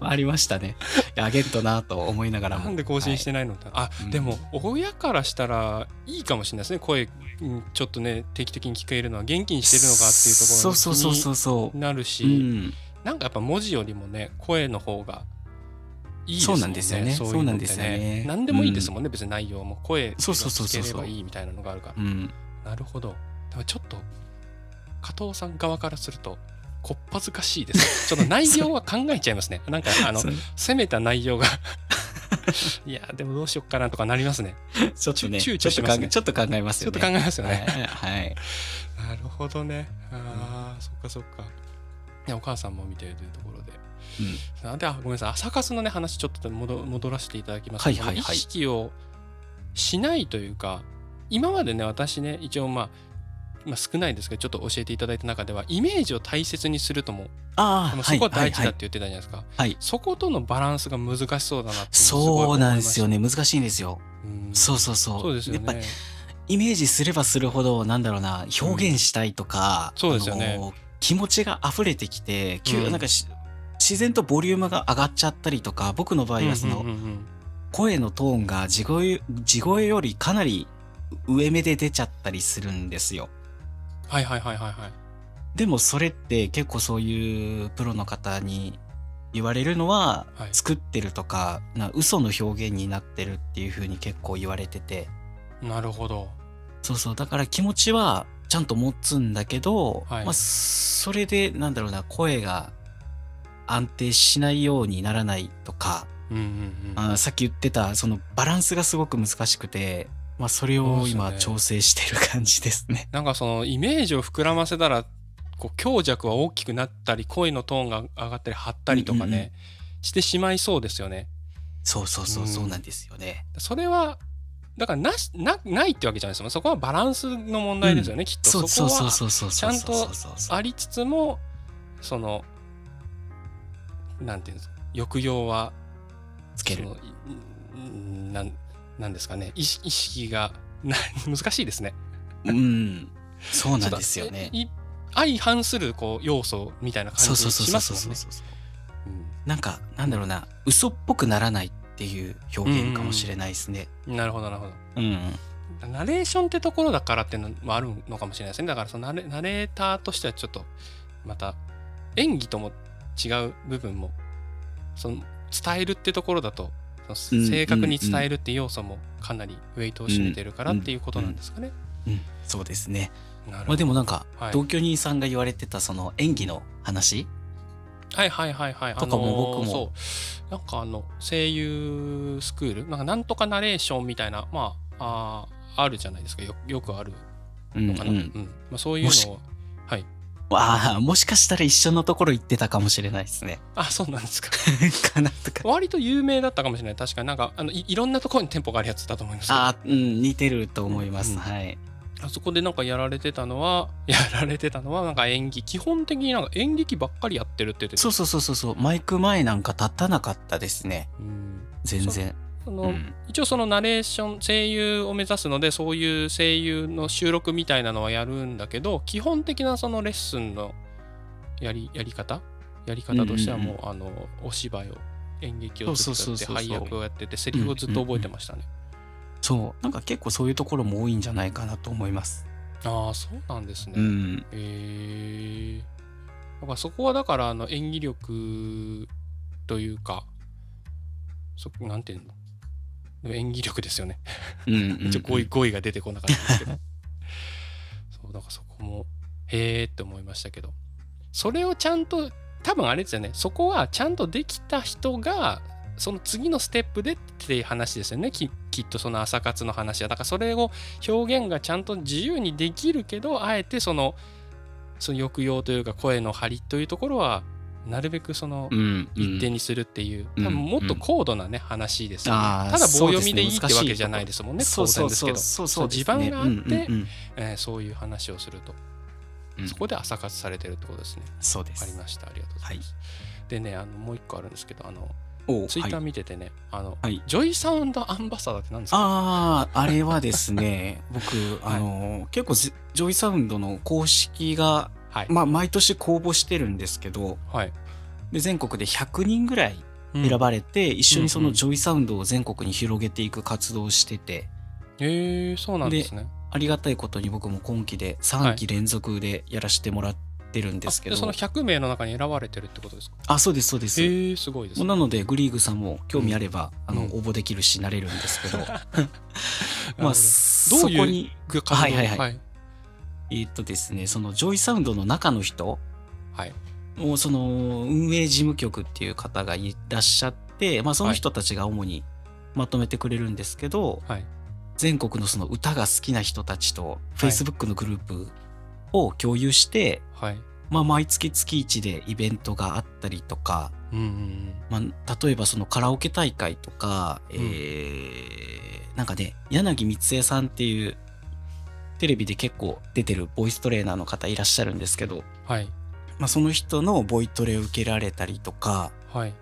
(laughs) ありましたね。あげんとなと思いながらも。なんで更新してないのって、あ、うんでも親からしたらいいかもしれないですね声うんちょっとね定期的に聞けるのは元気にしてるのかっていうところそうそうそうそうそになるう。し、うん。なんかやっぱ文字よりもね声の方がいいですもそうなんですよね。そうなんですよね。何でもいいですもんね、別に内容も声がそうそうそうそう聞ければいいみたいなのが。あるからうん。なるほど。でもちょっと加藤さん側からするとこっぱずかしいです (laughs) ちょっと内容は考えちゃいますね。なんかあの攻めた内容が。(laughs) いやでもどうしよっかなとかなりますね。ちょっとね、躊躇しますね。考えちょっと考えますちょっとよね。考えますよね、はい。はい。なるほどね。ああ、そっかそっか。お母さんも見てるというところでうん。あであごめんなさい。朝活のね話ちょっと戻戻らせていただきます。とはいはい。意識をしないというか今までね私ね一応まあまあ、少ないですけどちょっと教えていただいた中ではイメージを大切にするともあ。そこは大事だはい。って言ってたじゃないですか、はい。そことのバランスが難しそうだなってすごいそうなんですよね。難しいんですよ。うん。そうそうそう。そうですよやっぱりねイメージすればするほど、なんだろうな、表現したいとか、そうですよね。気持ちが溢れてきて、急うん。なんかし自然とボリュームが上がっちゃったりとか、僕の場合はその、声のトーンが地声地声よりかなり上目で出ちゃったりするんですよ。はいはいはいはいはい。でもそれって結構そういうプロの方に言われるのは、はい。作ってるとかな嘘の表現になってるっていう風に結構言われてて。なるほど。そうそう。だから気持ちはちゃんと持つんだけど、はい。まあ、それでなんだろうな声が安定しないようにならないとか、うんうんうん。さっき言ってたそのバランスがすごく難しくて、まあ、それを今調整してる感じですね。(laughs) なんかそのイメージを膨らませたらこう強弱は大きくなったり声のトーンが上がったり張ったりとかね、うんうんうん。してしまいそうですよね。そうそうそううん。そうなんですよね。それはだからなしなないってわけじゃないですよそこはバランスの問題ですよね、きっと。そうそこはそうそうそうそう。ちゃんとありつつもそのなんていうんですか？抑揚はつけるなんなんですかね？意識意識がな (laughs) 難しいですね。うんそうなんですよね。い相反するこう要素みたいな感じそうそうそうしそうそうますもんね。なんかなんだろうな嘘っぽくならないっていう表現かもしれないですね。なるほどなるほど。うんナレーションってところだからっていうのもあるのかもしれないですね。だからそのナレナレーターとしてはちょっとまた演技とも違う部分もその伝えるってところだと正確に伝えるって要素もかなりウェイトを占めてるからっていうことなんですかね。うん、そうですね。まあでもなんか、はい同居人さんが言われてたその演技の話？はいはいはいはい。とかもあのー僕もそう。なんかあの、声優スクール？なんかなんとかナレーションみたいな、まあ、あーあるじゃないですか。よよくあるうんのかな。ううんん。まあ、そういうのを。はい。ああもしかしたら一緒のところ行ってたかもしれないですね。あ、そうなんですか。(laughs) かなとか。割と有名だったかもしれない。確かになんか、あのいいろんなところに店舗があるやつだと思います。ああうん似てると思います。うんはい。あそこでなんかやられてたのは、(laughs) やられてたのは、なんか演技、基本的になんか演劇ばっかりやってるって言ってたそうそうそうそうそうマイク前なんか立たなかったですね。うん全然。その、うん。一応そのナレーション声優を目指すのでそういう声優の収録みたいなのはやるんだけど基本的なそのレッスンのやりやり方？やり方としてはもう,、あのお芝居を演劇をずっとやって配役をやっててセリフをずっと覚えてましたね、そう。なんか結構そういうところも多いんじゃないかなと思います。ああそうなんですね、うん。へえだからそこはだからあの演技力というかそなんていうの？演技力ですよね。うんうんうん。ちょっと語彙語彙が出てこなかったんですけど。(laughs) そうだからそこもへえって思いましたけど。それをちゃんと多分あれですよね。そこはちゃんとできた人がその次のステップでっていう話ですよね。ききっとその朝活の話は。だからそれを表現がちゃんと自由にできるけどあえてそのその抑揚というか声の張りというところはなるべくそのうん一定にするっていう、うん多分もっと高度なね、話ですよね。ただ棒読みでいいってわけじゃないですもんね、当そうそう。然ですけど。そうそうそう。地盤があって、うんうんうんえーそういう話をすると、うん。そこで朝活されてるってことですね。そうです。わかりました。ありがとうございます。でね、あのもう一個あるんですけど、あのおツイッターはい見ててね、あの、はい。ジョイサウンドアンバサダーって何ですか？ああ、あれはですね、僕、あの、結構ジ、ジョイサウンドの公式が、はい。まあ、毎年公募してるんですけど、はい。で全国で100人ぐらいうん選ばれて、一緒にそうんうんのジョイサウンドを全国に広げていく活動をしてて、へえそうなんですね。ありがたいことに僕も今期で3期連続でやらせてもらってるんですけど、その100名の中に選ばれてるってことですか？あ、そうです、そうです。へえすごいですね。なので、グリーグさんも興味あれば、あの、うん応募できるし、なれるんですけど、(laughs) まあ、どういうはいはいはいはい。えーっとですね、そのジョイサウンドの中の人はい。もうその運営事務局っていう方がいらっしゃって、まあ、その人たちが主にまとめてくれるんですけど、はい。全国のその歌が好きな人たちと Facebook のグループを共有して、はい。まあ、毎月月1でイベントがあったりとか、うんうんうん。まあ、例えばそのカラオケ大会とか、えーなんかね柳光恵さんっていうテレビで結構出てるボイストレーナーの方いらっしゃるんですけど、はい。まあ、その人のボイトレを受けられたりとかはい。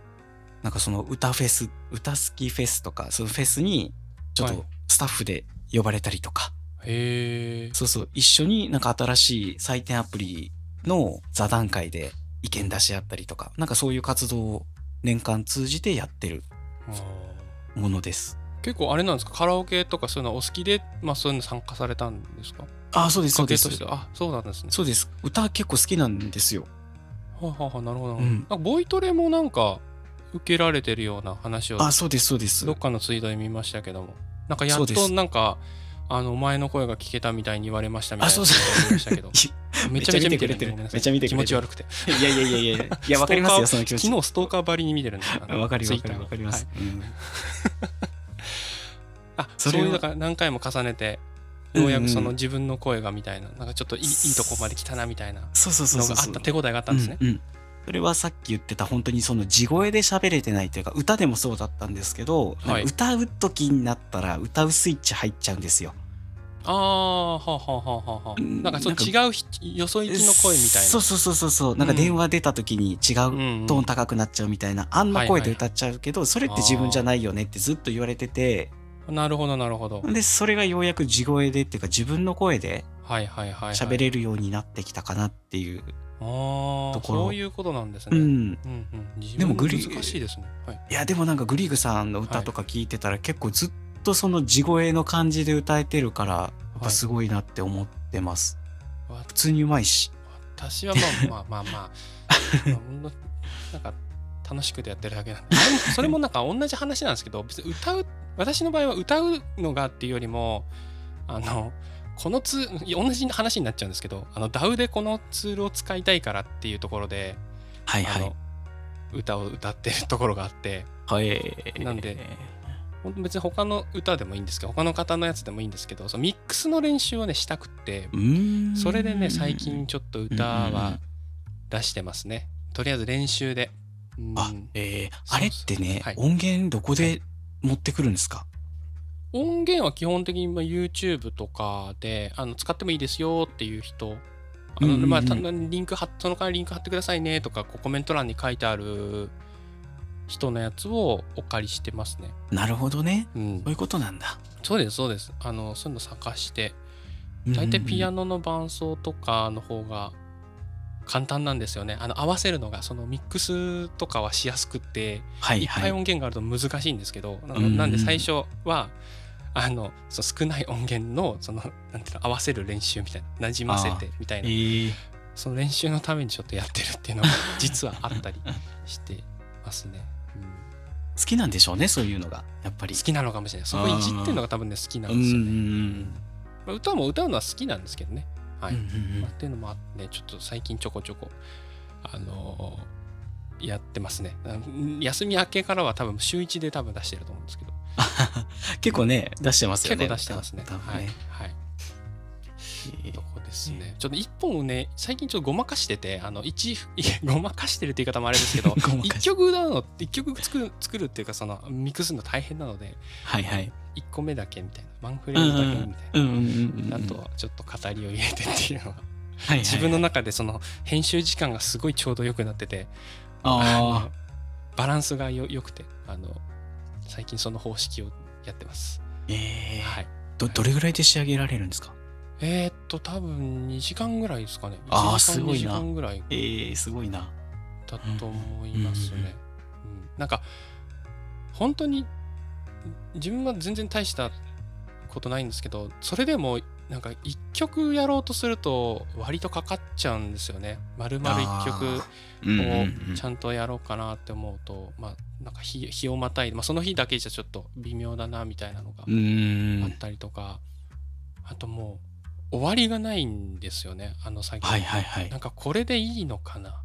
なんかその歌フェス歌好きフェスとかそのフェスにちょっはいとスタッフで呼ばれたりとか、へえ。そうそう一緒になんか新しい採点アプリの座談会で意見出し合ったりとかなんかそういう活動を年間通じてやってるものです。結構あれなんですか？カラオケとかそういうのお好きで、まあ、そういうの参加されたんですか？あ、そうです、そうです。あそうなんですね。そうです。歌結構好きなんですよ。はあはあはあなるほどうん。なんかボイトレもなんか受けられてるような話をあ、そうです、そうです。ど。っかのツイートで見ましたけども。なんかやっとなんかあのお前の声が聞けたみたいに言われましたみたいなあそうそましたけど。(laughs) めちゃめちゃ見てるめちゃ見てる。気持ち悪くて。いやいやいやいやいや、わかりますよ、その気持ち。昨日ストーカーばりに見てるんですわかります、ツイッターにわかります。うん (laughs) あそれはそういうだから何回も重ねてうんようやくその自分の声がみたいななんかちょっといいいいとこまで来たなみたいなそうそうそうそうそう。のがあった。手応えがあったんですね、それはさっき言ってた本当にその地声で喋れてないというか歌でもそうだったんですけど、はい。歌う時になったら歌うスイッチ入っちゃうんですよ。ああはあはあはあはあ。なんかそのなん違うひよそ行きの声みたいな。そうそうそうそうそう。なんか電話出た時に違うトーン高くなっちゃうみたいな、あんな声で歌っちゃうけど、それって自分じゃないよねってずっと言われててなるほどなるほど。でそれがようやく地声でっていうか自分の声ではいはいはいはい。喋れるようになってきたかなっていう、ああところ。そういうことなんですね、うん。うんうん。でもグリ難しいですね。はい。いやでもなんかグリーグさんの歌とか聞いてたら結構ずっとその地声の感じで歌えてるからやっぱすごいなって思ってます、わ普通にうまいし。私はまあまあまあまあ。(laughs) なんか楽しくてやってるだけなんで。(laughs) それもなんか同じ話なんですけど別に歌う私の場合は歌うのがっていうよりもあのこのツー同じ話になっちゃうんですけどあの DAW でこのツールを使いたいからっていうところで、はいはい。あの歌を歌ってるところがあって。はい。なんで別に他の歌でもいいんですけど他の方のやつでもいいんですけどそのミックスの練習をねしたくってそれでね最近ちょっと歌はん出してますね。とりあえず練習で。うんあえー、あれってね、はい。音源どこで持ってくるんですか、音源は基本的にまあ YouTube とかであの使ってもいいですよっていう人。あのうんうんうん。まあたリンク貼っその代わりリンク貼ってくださいねとかこうコメント欄に書いてある人のやつをお借りしてますね。なるほどね。うん。そういうことなんだ。そうですそうです。あのそういうの探して。大体ピアノノの伴奏とかの方が簡単なんですよね。あの合わせるのがそのミックスとかはしやすくってはいいっぱはい。い音源があると難しいんですけど、なうんうんなんで最初はあのその少ない音源のそのなんていうの合わせる練習みたいな馴染ませてみたいなえー、その練習のためにちょっとやってるっていうのが実はあったりしてますね、うん。好きなんでしょうねそういうのがやっぱり。好きなのかもしれない。そこいじってるのが多分ね好きなうんんうんうですよね、ん。まあ歌も歌うのは好きなんですけどねはい、うんうんまあっていうのもあってねちょっと最近ちょこちょこあのーやってますね。うん休み明けからは多分週1で多分出してると思うんですけど。(laughs) 結構ね出してますよね。結構出してますね。ね、はい。えー。とこですね。ちょっと一本をね最近ちょっとごまかしててあの一 (laughs) ごまかしてるって言い方もあれですけど (laughs) ごまかし一曲歌うの一曲作る作るっていうかそのミックスの大変なのではいはい。1個目だけみたいなワンフレーズだけみたいな、うんうんあとはちょっと語りを入れてっていうのがはいはい自分の中でその編集時間がすごいちょうど良くなっててあバランスがよ良くてあの最近その方式をやってます。えー。はい。どどれぐらいで仕上げられるんですか？えーっと多分2時間ぐらいですかね。あー1時間すごいな2時間ぐらいえー、すごいな。だと思いますうんうんうんね。うんなんか本当に自分は全然大したことないんですけどそれでもなんか一曲やろうとすると割とかかっちゃうんですよね。丸々一曲うんうんうんをちゃんとやろうかなって思うと、まあなんか日日をまたいで、まあ、その日だけじゃちょっと微妙だなみたいなのがあったりとか、あともう終わりがないんですよねあの作業。はいはいはい。なんかこれでいいのかな。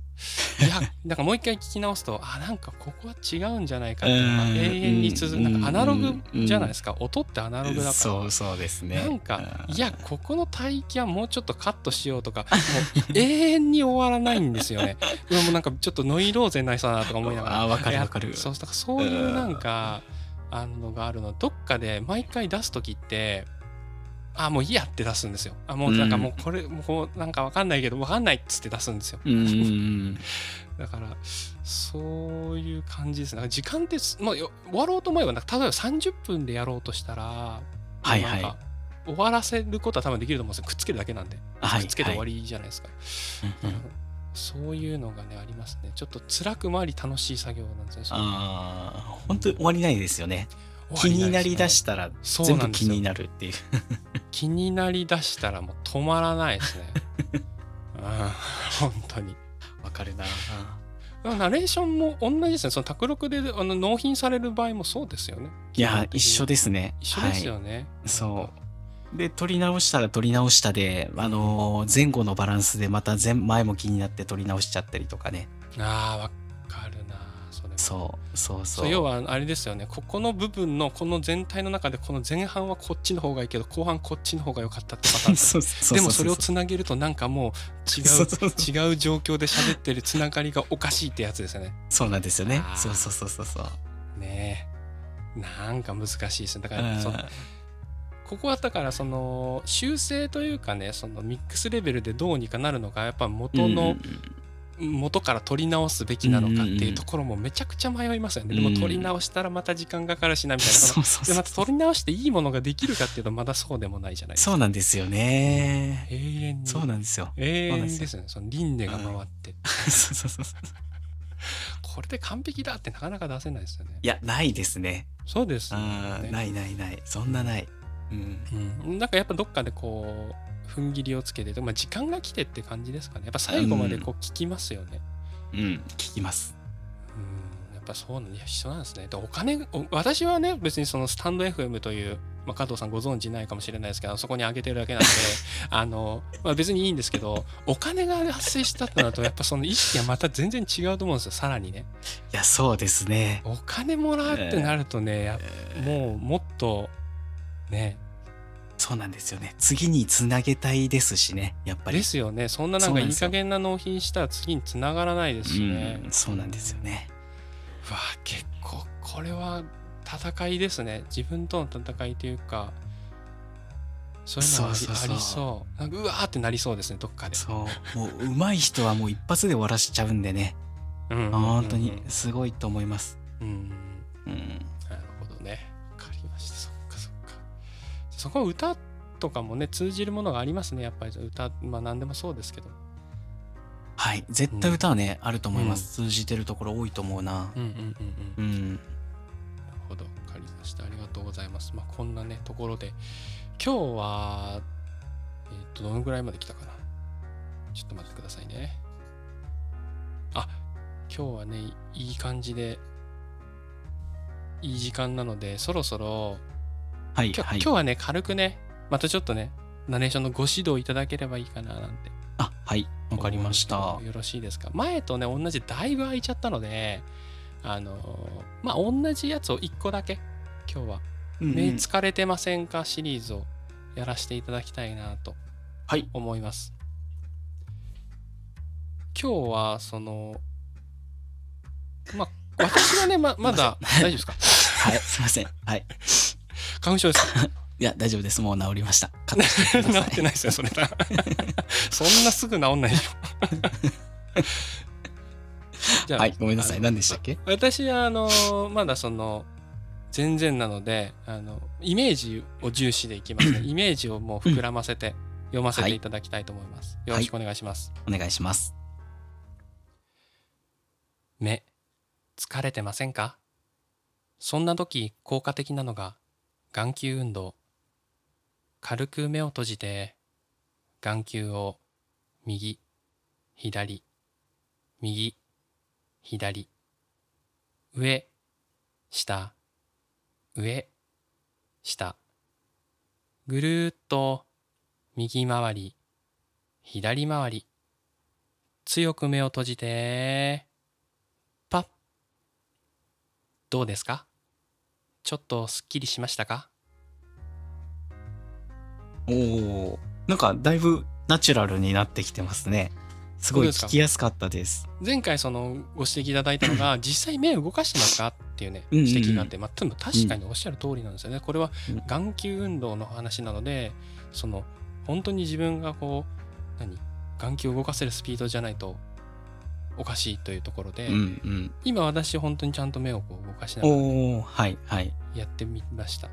いや (laughs) なんかもう一回聞き直すとあなんかここは違うんじゃないかって永遠に続く。うんなんかアナログじゃないですか。音ってアナログだから。そうそうですね。なんかうん。いやここの帯域はもうちょっとカットしようとかもう永遠に終わらないんですよね。(laughs) でもなんかちょっとノイローゼになりそうだなとか思いながら。あーわかるいやわかる。そうだからそういうなんかあのがあるの。どっかで毎回出す時ってあもういいやって出すんですよ。あもうなんかもうこれもうなんかわかんないけどわかんないっつって出すんですよ。うん。うん。うん。だからそういう感じですね時間って、まあ、終わろうと思えば例えば30分でやろうとしたらはいはい終わらせることは多分できると思うん。ですよくっつけるだけなん。で、はいくっつけて終わりじゃないですか、うん。うん。そういうのがねありますねちょっと辛くもあり楽しい作業なん。ですねそのああ本当に終わりないですよねわになりだしたら全部気になるっていう。(laughs) 気になりだしたらもう止まらないですね。(laughs) うん。本当に。わかるな。ナレーションも同じですね。その卓録であの納品される場合もそうですよね。いや一緒ですね。一緒ですよはい。ね、そう。で撮り直したら撮り直したであのー前後のバランスでまた前前も気になって撮り直しちゃったりとかね。あーわかるなそうそうそそうう要はあれですよね。ここの部分のこの全体の中でこの前半はこっちの方がいいけど後半こっちの方が良かったってパターンでもそれをつなげるとなんかもう違そう違う状況で喋ってるつながりがおかしいってやつですよね。そうなんですよね。そうそうそうそうそう。ねえ。なんか難しいですね。だかうん。らそのここはだからその修正というかねそのミックスレベルでどうにかなるのかやっぱ元の元から取り直すべきなのかっていうところもめちゃくちゃ迷いますよね。でもうん取り直したらまた時間かかるしなみたいな。そうそうそうでまた取り直していいものができるかっていうとまだそうでもないじゃないですか。そうなんですよね永遠に。そうなんですよ永遠ですよね。その輪廻が回って。そうそうそうそうこれで完璧だってなかなか出せないですよね。いやないですねそうですね。ないないないそんなないうんうん。なんかやっぱどっかでこう踏ん切りをつけて、まあ、時間が来てって感じですかね。やっぱ最後までこう聞きますよね。うん聞きますうんやっぱそうなん一緒なんですね。でお金お私はね別にそのスタンド FM という、まあ、加藤さんご存知ないかもしれないですけどそこに上げてるだけなんで (laughs) あの、まあ、別にいいんですけどお金が発生したってなるとやっぱその (laughs) 意識はまた全然違うと思うんですよさらにね。いやそうですねお金もらうってなるとね、やもうもっとねそうなんですよね。次につなげたいですしねやっぱり。ですよね。そんななんかいい加減な納品したら次に繋がらないですしね。うんそうなんですよね。うわ結構これは戦いですね。自分との戦いというかそういうのはありそうそうわーってなりそうですねどっかで、そう。もう上手い人はもう一発で終わらしちゃうんでね。うんうん。本当にすごいと思います。うん。うんそこは歌とかもね通じるものがありますね。やっぱり歌まあ何でもそうですけど。はい。絶対歌はね、あると思います、通じてるところ多いと思うな。うんうんうんうん。うん。なるほど、わかりました。ありがとうございます。まあ、こんなね、ところで、今日は、えっ、と、どのぐらいまで来たかな。ちょっと待ってくださいね。あ、今日はね、いい感じで、いい時間なので、そろそろ、はいはい。今日はね、軽くね、またちょっとね、ナレーションのご指導いただければいいかななんて。あはいわかりました。よろしいですか？前とね同じだいぶ空いちゃったのであのまあ同じやつを1個だけ今日は「うんうん。目疲れてませんか?」シリーズをやらせていただきたいなとはい。思います。今日はそのまあ私はねままだ大丈夫ですか？はいすいません。はい花粉症ですか？(laughs) いや大丈夫です。もう治りました。(laughs) 治ってないですよそれ (laughs) そんなすぐ治んないでしょじゃあ、はい、ごめんなさい。何でしたっけ？私はあのまだその全然なのであのイメージを重視でいきますね。イメージをもう膨らませて読ませていただきたいと思います、よろしくお願いします、お願いします。目疲れてませんか？そんな時効果的なのが眼球運動。軽く目を閉じて眼球を右左右左上下上下。ぐるーっと右回り左回り。強く目を閉じてパッ。どうですか？ちょっとすっきりしましたか？おお、なんかだいぶナチュラルになってきてますね。すごい聞きやすかったです。前回そのご指摘いただいたのが (laughs) 実際目を動かしてますか？っていうね指摘があってまあでも確かにおっしゃる通りなんですよね。これはうん。眼球運動の話なのでその本当に自分がこう何？眼球を動かせるスピードじゃないとおかしいというところで、うんうん。今私本当にちゃんと目をこう動かしながらはいはい。やってみましたっ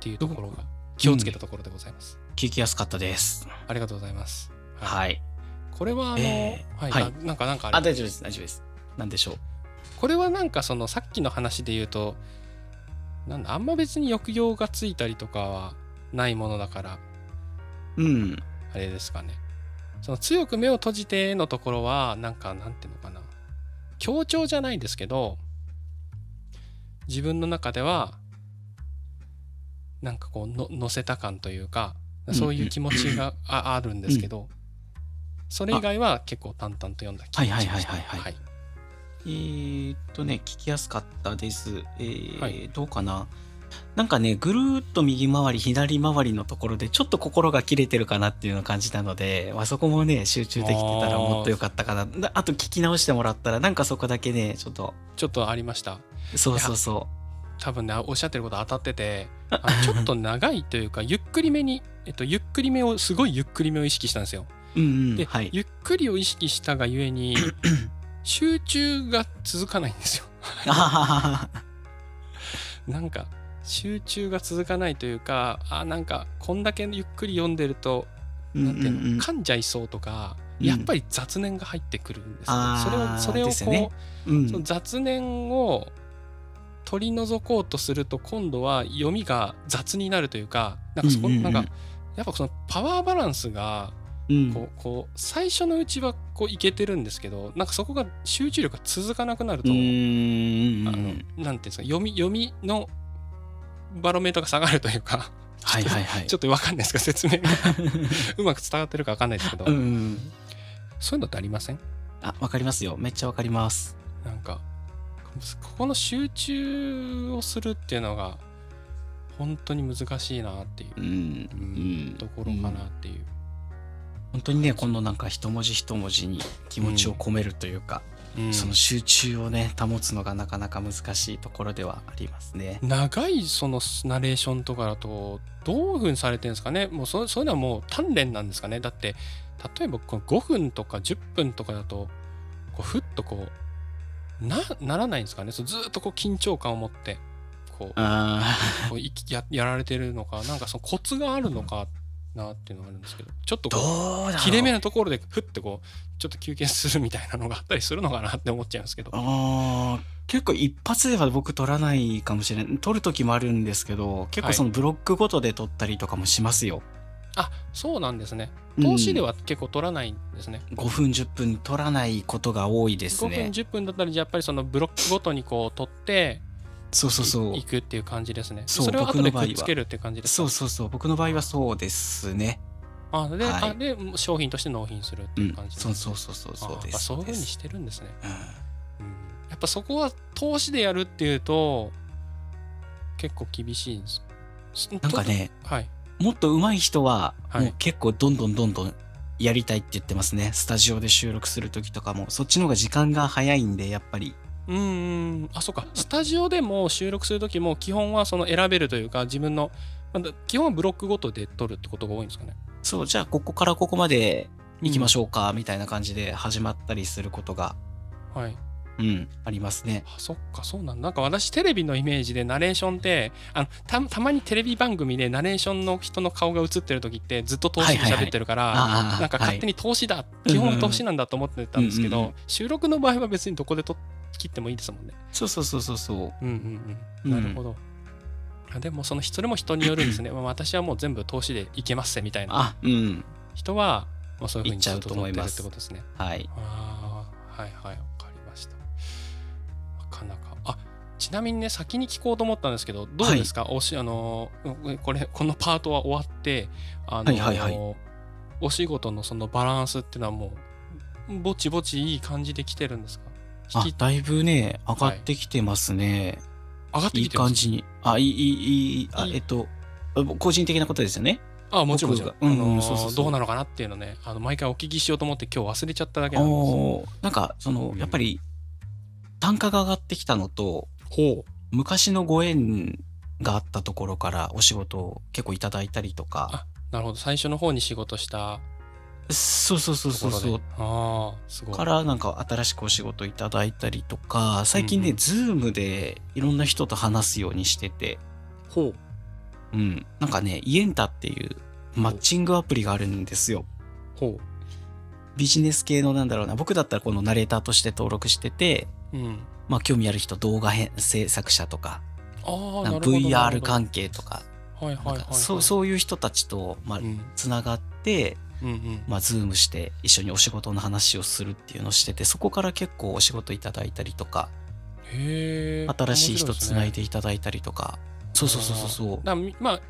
ていうところが気をつけたところでございます、聞きやすかったです。ありがとうございます、いはい。これはあの、えーはい、はいあなんかなんかあ大丈夫です、大丈夫です。なんでしょう？これはなんかそのさっきの話で言うとなんだあんま別に抑揚がついたりとかはないものだからうん。あれですかねその強く目を閉じてのところはなんかなんていうのかな。強調じゃないですけど自分の中ではなんかこうの乗せた感というかそういう気持ちがああるんですけど、それ以外は結構淡々と読んだ気がしました。はいはいはいはい。はい。えー、っとね、聞きやすかったです。えーはい。どうかな。なんかね、ぐるーっと右回り、左回りのところで、ちょっと心が切れてるかなっていうのを感じたので、まあ、そこもね、集中できてたらもっとよかったかな。だあと聞き直してもらったら、なんかそこだけね、ちょっと、ちょっとありましたそうそうそ多分ねおっしゃってること当たってて (laughs) あちょっと長いというかゆっくりめに、えっと、ゆっくりめをすごいゆっくりめを意識したんですよ。う。うんうん。で、はい。ゆっくりを意識したがゆえに (laughs) 集中が続かないんですよ。なんか集中が続かないというかあなんかこんだけゆっくり読んでるとなんていうの、噛んじゃいそうとかうん。やっぱり雑念が入ってくるんですよ、あーそれをそれをこう、うん。その雑念を取り除こうとすると今度は読みが雑になるというかなんかそこ、なんかやっぱそのパワーバランスがうん。こうこう最初のうちはこういけてるんですけどなんかそこが集中力が続かなくなると、あのなんていうんですか読み読みのバロメーターが下がるというかはいはいはい。(laughs) ちょっと分かんないですか説明が (laughs) うまく伝わってるか分かんないですけど、うんうん。そういうのってありません？あ、わかりますよ。めっちゃわかります。なんかここの集中をするっていうのが本当に難しいなっていうう、ん。うんうんところかなっていう、本当にね、このなんか一文字一文字に気持ちを込めるというか、うんその集中をね、保つのがなかなか難しいところではありますね。長いそのナレーションとかだとどういうふうにされてるんですかね？もうそそういうのはもう鍛錬なんですかね？だって例えばこの5分とか10分とかだとこうふっとこうなならないんですかね？そうずーっとこう緊張感を持ってこうあこういきややられてるのかなんかそのコツがあるのかなっていうのがあるんですけどちょっとこう切れ目のところでふってこうちょっと休憩するみたいなのがあったりするのかなって思っちゃいますけど。あー結構一発では僕取らないかもしれない取る時もあるんですけど結構そのブロックごとで取ったりとかもしますよ、あそうなんですね。うん。投資では結構取らないんですね、5分10分取らないことが多いです5分ね10分だったらじゃあやっぱりそのブロックごとにこう取ってそうそうそう。いいくっていう感じですね。そうそれを後でくっつけるって感じですか？そうそうそう。僕の場合はそうですね。あで,、はい。あで商品として納品するってういうん感じですそうそうそうそうそうです。ぱそういうふうにしてるんですね、うん。うん、やっぱそこは投資でやるっていうと結構厳しいんです。なんかねはい。もっと上手い人ははい。もう結構どんどんどんどんやりたいって言ってますね。スタジオで収録する時とかも。そっちの方が時間が早いんでやっぱりうんうん。あそうか。スタジオでも収録する時も基本はその選べるというか自分のまあ基本はブロックごとで撮るってことが多いんですかね。そうじゃあここからここまで行きましょうかみたいな感じで始まったりすることがはい。うん、ありますね。あそっかそうなんだ。なんか私テレビのイメージでナレーションってあのたたまにテレビ番組でナレーションの人の顔が映ってる時ってずっと投資で喋ってるから、ああなんか勝手に、に投資だ、はい基本投資なんだと思ってたんですけど、うんうんうん。収録の場合は別にどこで撮っ切ってもいいですもんね。そうそうそうそうそう。うんうんう。うんんなるほど。あでもそのそれも人によるんですね。(laughs) まあ私はもう全部投資でいけますせみたいなあ、うん。人は、まあ、そういうふうにちゃうと思いますずってるってことですね。はい。ああ、はいはい、わかりました。なかなか。あちなみにね、先に聞こうと思ったんですけど、どうですか、おしあのーこれ、このパートは終わって、あのーはいはいはお仕事のそのバランスっていうのはもう、ぼちぼちいい感じで来てるんですか？あだいぶね、上がってきてますね。上がってい、いきてます感じに。あ、いい、いい、いい、あ、いいえっと、あ個人的なことですよね。あもちろんもちろん。僕がうんうんあのーそうそうそうどうなのかなっていうのね、あの毎回お聞きしようと思って今日忘れちゃっただけなんです。おーなんか、そのう、んやっぱり、単価が上がってきたのと、ほう。昔のご縁があったところからお仕事を結構いただいたりとか、あなるほど。最初の方に仕事したそうそうそう。そうそう。ああ、すごい。からなんか新しくお仕事いただいたりとか、最近ね、うんうんズームでいろんな人と話すようにしてて、ほう。うん。なんかね、イエンタっていうマッチングアプリがあるんですよ。ほビジネス系のなんだろうな、僕だったらこのナレーターとして登録してて、う。うん。まあ興味ある人、動画編制作者とか、ああ、な。VR 関係とか、はいはいはい、はい。そうそういう人たちと、まあう、ん。つながって、うんうん。まあ、ズームして一緒にお仕事の話をするっていうのをしてて、そこから結構お仕事いただいたりとか。新しい人つないで。でいただいたりとか、そうそうそうそうそう。まあ、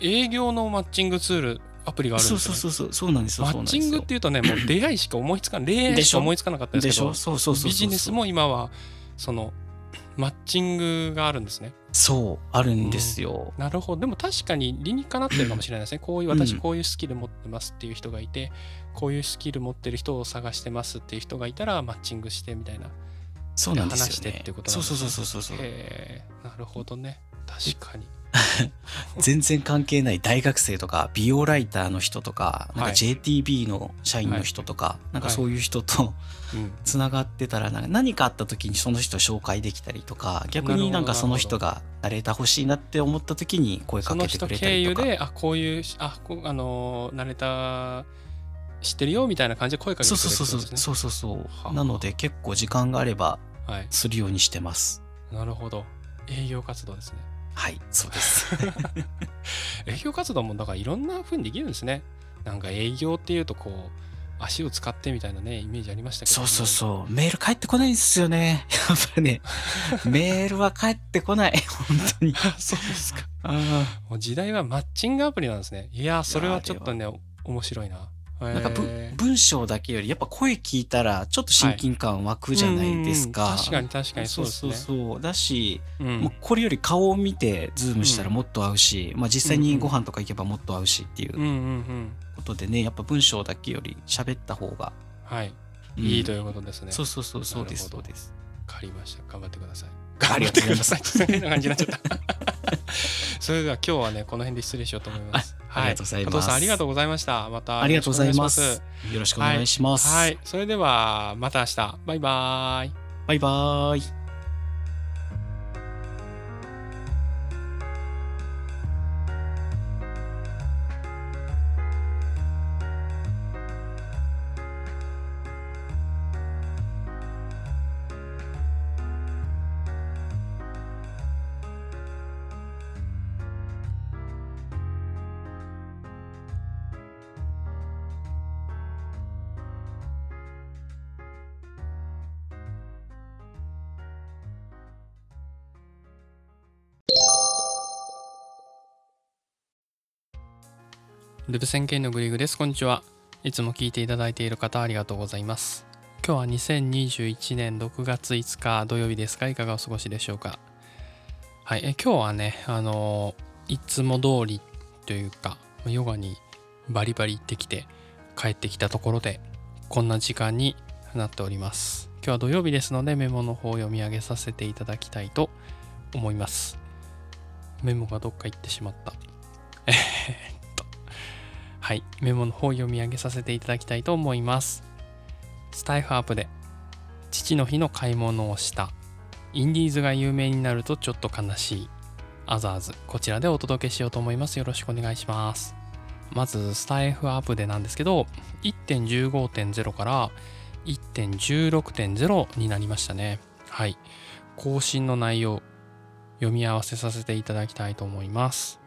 営業のマッチングツール、アプリがあるんそうですよ、ね。そうそうそう、そうなんですよ。マッチングっていうとね、もう出会いしか思いつかない。恋愛しか思いつかなかったですけど、でしょ？そうそうそうそう。ビジネスも今は、その、マッチングがあるんですね。そう、あるんですよ。なるほど。でも確かに理にかなってるかもしれないですね。こういう、うん私こういうスキル持ってますっていう人がいて、こういうスキル持ってる人を探してますっていう人がいたら、マッチングしてみたいな。そうなんですよ、ね。話してっていうことなんそうですねそうそうそうそう。へえ、なるほどね。確かに。(laughs) 全然関係ない大学生とか、美容ライターの人とか、なんかはい JTB の社員の人とか、なんかそういう人とうん。つながってたら、何かあった時にその人を紹介できたりとか、逆になんかその人がナレーター欲しいなって思った時に声そかけてくれたりとか。由で、あ、こういう、あ、こうあのー、慣れた、知ってるよみたいな感じで声かけてくれるそうそうそうそう。そうそう。なので結構時間があればはい。するようにしてます。なるほど。営業活動ですね。はい、そうです。(laughs) 営業活動もだからいろんな風にできるんですね。なんか営業っていうとこう足を使ってみたいなねイメージありましたけど、そうそうそう。メール返ってこないんですよね。(laughs) やっぱりね、(laughs) メールは返ってこない。本当に。う。そうですか。あもう時代はマッチングアプリなんですね。いやそれはちょっとね面白いな。ーなんか文章だけより、やっぱ声聞いたらちょっと親近感湧くじゃないですか。うんうん確かに確かにそうですね。そうそうだし、うんもうこれより顔を見てズームしたらもっと合うし、まあ実際にご飯とか行けばもっと合うしっていううんうんうん。ことでね、やっぱ文章だけより喋った方が、はい。うんいいということですね。そうそうそうそうですそうです。わかりました。頑張ってください。頑張ってください。変な感じになっちゃった。(laughs) それでは今日はね、この辺で失礼しようと思います。あ (laughs) ありがとうございます加藤さん、ありがとうございました。また、ありがとうございます。よろしくお願いします。はい。はい。それでは、また明日。バイバーイ。バイバーイ。ルブ宣言のグリグです。こんにちは。いつも聞いていただいている方ありがとうございます。今日は2021年6月5日土曜日ですが、いかがお過ごしでしょうか。はい。え今日はね、あのいつも通りというか、ヨガにバリバリ行ってきて帰ってきたところで、こんな時間になっております。今日は土曜日ですので、メモの方を読み上げさせていただきたいと思います。メモがどっか行ってしまった。えーっ。はい。メモの方を読み上げさせていただきたいと思います。スタイフアップで父の日の買い物をした。インディーズが有名になるとちょっと悲しい。アザーズこちらでお届けしようと思います。よろしくお願いします。まずスタイフアップでなんですけど1.15.0から1.16.0になりましたね。はい。更新の内容読み合わせさせていただきたいと思います。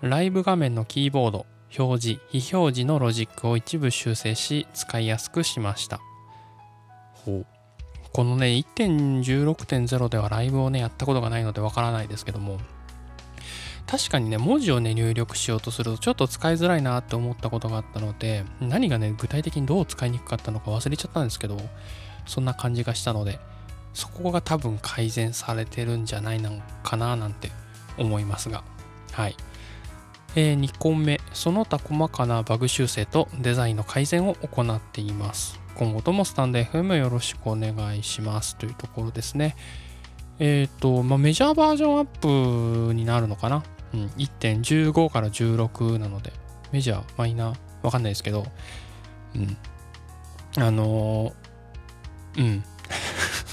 ライブ画面のキーボード。表示非表示のロジックを一部修正し使いやすくしました。ほう。このね1.16.0ではライブをねやったことがないのでわからないですけども。確かにね文字をね入力しようとするとちょっと使いづらいなって思ったことがあったので何がね具体的にどう使いにくかったのか忘れちゃったんですけどそんな感じがしたのでそこが多分改善されてるんじゃないのかななんて思いますが。はいえー、2個目、その他細かなバグ修正とデザインの改善を行っています。今後ともスタンド FM よろしくお願いしますというところですね。えっ、ー、と、まあ、メジャーバージョンアップになるのかな、うん、1.15から16なので、メジャー、マイナー、わかんないですけど、うん。あのー、うん。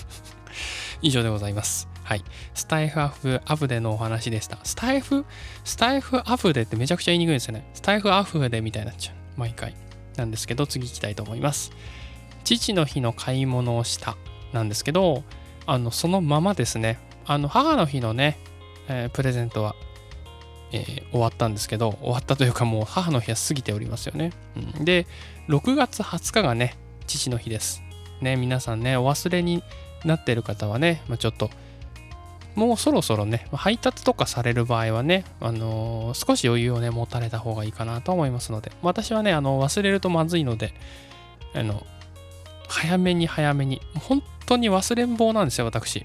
(laughs) 以上でございます。はい。スタイフアフアフデのお話でした。スタイフ？スタイフアフデってめちゃくちゃ言いにくいですよね。スタイフアフデみたいになっちゃう。毎回。なんですけど、次行きたいと思います。父の日の買い物をしたなんですけど、あの、そのままですね。あの、母の日のね、えー、プレゼントは、えー、終わったんですけど、終わったというかもう母の日は過ぎておりますよね。うん、で、6月20日がね、父の日です。ね、皆さんね、お忘れになってる方はね、まあ、ちょっともうそろそろね、配達とかされる場合はね、あのー、少し余裕をね、持たれた方がいいかなと思いますので、私はね、あの、忘れるとまずいので、あの、早めに早めに、本当に忘れん坊なんですよ、私。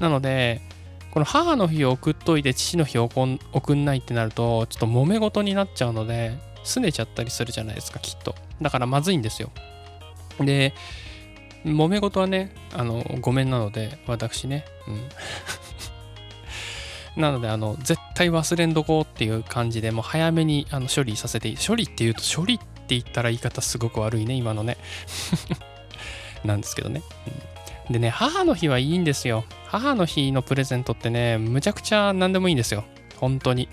なので、この母の日を送っといて父の日を送んないってなると、ちょっと揉め事になっちゃうので、拗ねちゃったりするじゃないですか、きっと。だからまずいんですよ。で、揉め事はね、あの、ごめんなので、私ね、うん。なので、あの、絶対忘れんどこうっていう感じで、もう早めにあの処理させて、処理っていうと、処理って言ったら言い方すごく悪いね、今のね。(laughs) なんですけどね、でね、母の日はいいんですよ。母の日のプレゼントってね、むちゃくちゃ何でもいいんですよ。本当に。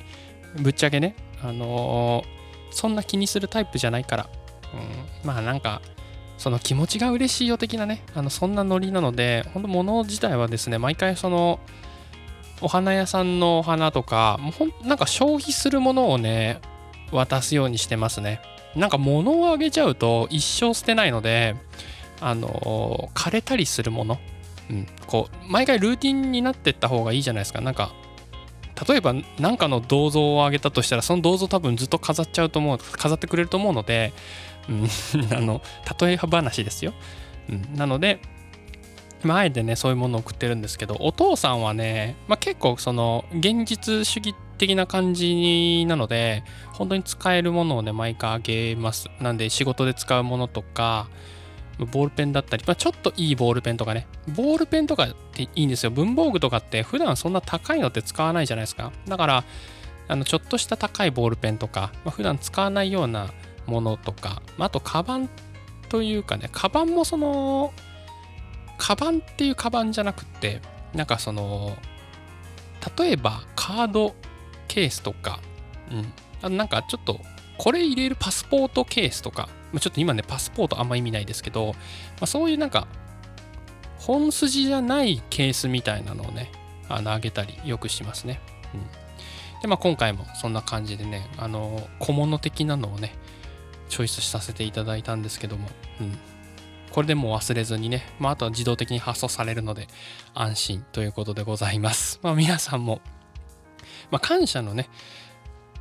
ぶっちゃけね、あのー、そんな気にするタイプじゃないから。うん、まあなんか、その気持ちが嬉しいよ的なね、あのそんなノリなので、本当物自体はですね、毎回その、お花屋さんのお花とか、もうほんなんか消費するものをね、渡すようにしてますね。なんか物をあげちゃうと一生捨てないので、あの枯れたりするもの、うん、こう、毎回ルーティンになってった方がいいじゃないですか。なんか、例えば何かの銅像をあげたとしたら、その銅像多分ずっと飾っちゃうと思う、飾ってくれると思うので、うん、(laughs) あの、例え話ですよ。うん、なので、まあ、あえてね、そういうものを送ってるんですけど、お父さんはね、まあ、結構その、現実主義的な感じなので、本当に使えるものをね、毎回あげます。なんで、仕事で使うものとか、ボールペンだったり、まあ、ちょっといいボールペンとかね、ボールペンとかっていいんですよ。文房具とかって普段そんな高いのって使わないじゃないですか。だから、あのちょっとした高いボールペンとか、まあ、普段使わないようなものとか、まあ、あと、カバンというかね、カバンもその、カバンっていうカバンじゃなくて、なんかその、例えばカードケースとか、うん、あなんかちょっと、これ入れるパスポートケースとか、ちょっと今ね、パスポートあんま意味ないですけど、まあ、そういうなんか、本筋じゃないケースみたいなのをね、あの、あげたりよくしますね。うん。で、まあ今回もそんな感じでね、あの、小物的なのをね、チョイスさせていただいたんですけども、うん。これでもう忘れずにね、まあ、あとは自動的に発送されるので安心ということでございます。まあ、皆さんも、まあ、感謝のね、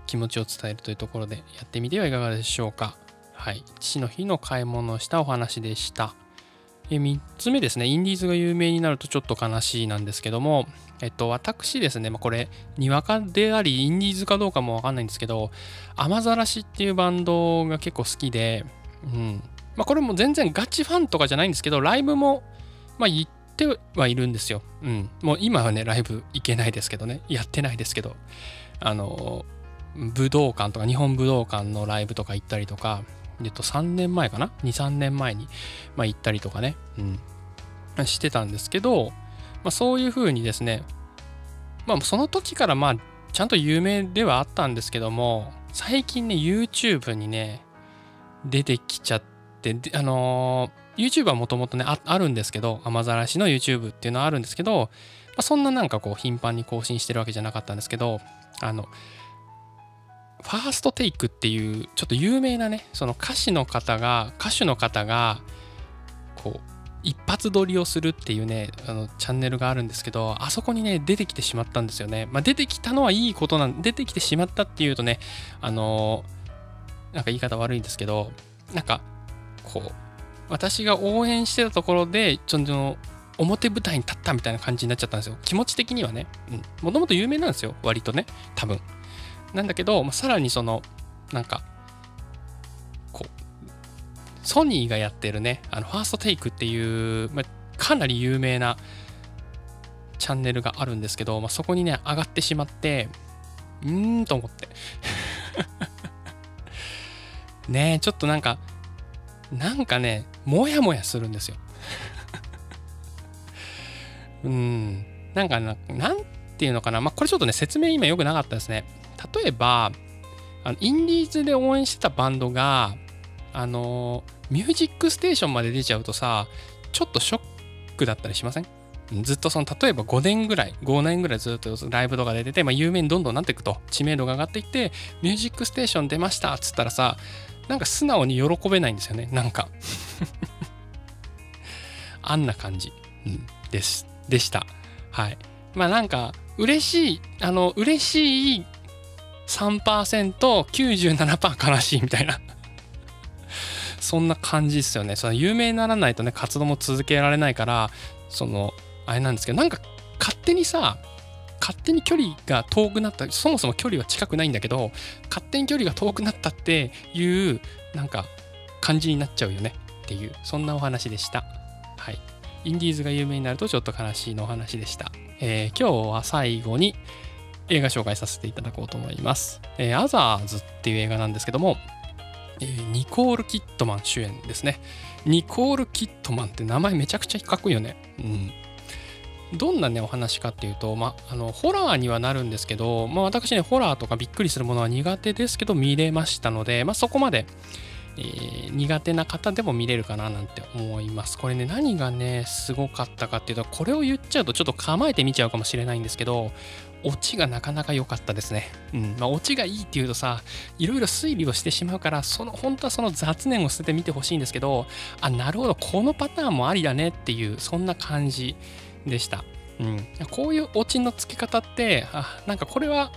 気持ちを伝えるというところでやってみてはいかがでしょうか。はい。父の日の買い物をしたお話でした。え3つ目ですね、インディーズが有名になるとちょっと悲しいなんですけども、えっと、私ですね、まあ、これ、にわかであり、インディーズかどうかもわかんないんですけど、雨ざらしっていうバンドが結構好きで、うん、まあ、これも全然ガチファンとかじゃないんですけど、ライブも、まあ、行ってはいるんですよ。うん。もう今はね、ライブ行けないですけどね、やってないですけど、あの、武道館とか、日本武道館のライブとか行ったりとか、えっと、3年前かな ?2、3年前に、まあ、行ったりとかね。うん。してたんですけど、まあ、そういう風にですね、まあ、その時からまあちゃんと有名ではあったんですけども最近ね YouTube にね出てきちゃってあのー、YouTube はもともとねああるんですけど雨ざらしの YouTube っていうのはあるんですけど、まあ、そんななんかこう頻繁に更新してるわけじゃなかったんですけどあのファーストテイクっていうちょっと有名なねその歌手の方が歌手の方がこう一発撮りをするっていうねあのチャンネルがあるんですけどあそこにね出てきてしまったんですよね、まあ、出てきたのはいいことなん出てきてしまったっていうとねあのなんか言い方悪いんですけどなんかこう私が応援してたところでちょっと表舞台に立ったみたいな感じになっちゃったんですよ。気持ち的にはね。もともと有名なんですよ。割とね。多分。なんだけど、まあ、さらにそのなんかこうソニーがやってるね。あのファーストテイクっていう、まあ、かなり有名なチャンネルがあるんですけど、まあ、そこにね上がってしまってうーんと思って。(laughs) ねえちょっとなんかなんかねもやもやするんですよ。(laughs) うん。なんかななんていうのかな。まあこれちょっとね説明今良くなかったですね。例えばあのインディーズで応援してたバンドがあのミュージックステーションまで出ちゃうとさちょっとショックだったりしません？ずっとその例えば5年ぐらい5年ぐらいずっとライブとか出てて、まあ、有名にどんどんなっていくと。知名度が上がっていってミュージックステーション出ましたっつったらさなんか素直に喜べないんですよね。なんか。(laughs) あんな感じ、うん、です。でした。はい。まあなんか嬉しいあの嬉しい 3%97% 悲しいみたいな。(laughs) そんな感じですよね。その有名にならないとね活動も続けられないからそのあれなんですけどなんか勝手にさ勝手に距離が遠くなったそもそも距離は近くないんだけど勝手に距離が遠くなったっていうなんか感じになっちゃうよねっていうそんなお話でしたはいインディーズが有名になるとちょっと悲しいのお話でした、えー、今日は最後に映画紹介させていただこうと思います。えー、アザーズっていう映画なんですけども、えー、ニコール・キットマン主演ですね。ニコール・キットマンって名前めちゃくちゃかっこいいよね。うん。どんなね、お話かっていうと、まあ、あの、ホラーにはなるんですけど、まあ、私ね、ホラーとかびっくりするものは苦手ですけど、見れましたので、まあ、そこまで、えー、苦手な方でも見れるかななんて思います。これね、何がね、すごかったかっていうと、これを言っちゃうとちょっと構えて見ちゃうかもしれないんですけど、オチがなかなか良かったですね。うん。まあ、オチがいいっていうとさ、いろいろ推理をしてしまうから、その、本当はその雑念を捨ててみてほしいんですけど、あ、なるほど、このパターンもありだねっていう、そんな感じでした。うん。こういうオチの付け方って、あ、なんかこれは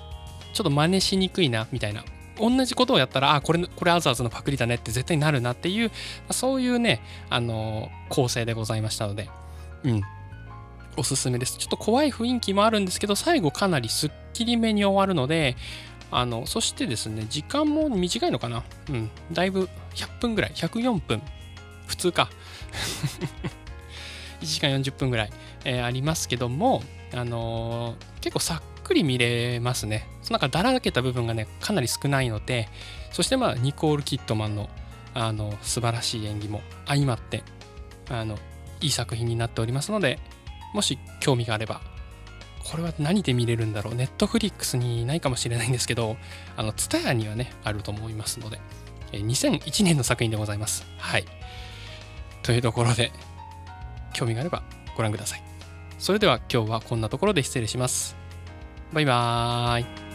ちょっと真似しにくいな、みたいな。同じことをやったら、あ、これ、これアザーズのパクリだねって絶対になるなっていう、そういうね、あの構成でございましたので、うん。おすすめです。ちょっと怖い雰囲気もあるんですけど、最後かなりすっきりめに終わるので、あの、そしてですね、時間も短いのかなうん、だいぶ100分ぐらい、104分、普通か。1時間40分ぐらい、えー、ありますけども、あのー、結構さっくり見れますね。なんかだらけた部分がね、かなり少ないので、そしてまあ、ニコール・キットマンの、あの、素晴らしい演技も相まって、あの、いい作品になっておりますので、もし興味があれば、これは何で見れるんだろう？ネットフリックスにないかもしれないんですけど、あの、ツタヤにはね、あると思いますので、2001年の作品でございます。はい。というところで、興味があればご覧ください。それでは今日はこんなところで失礼します。バイバーイ。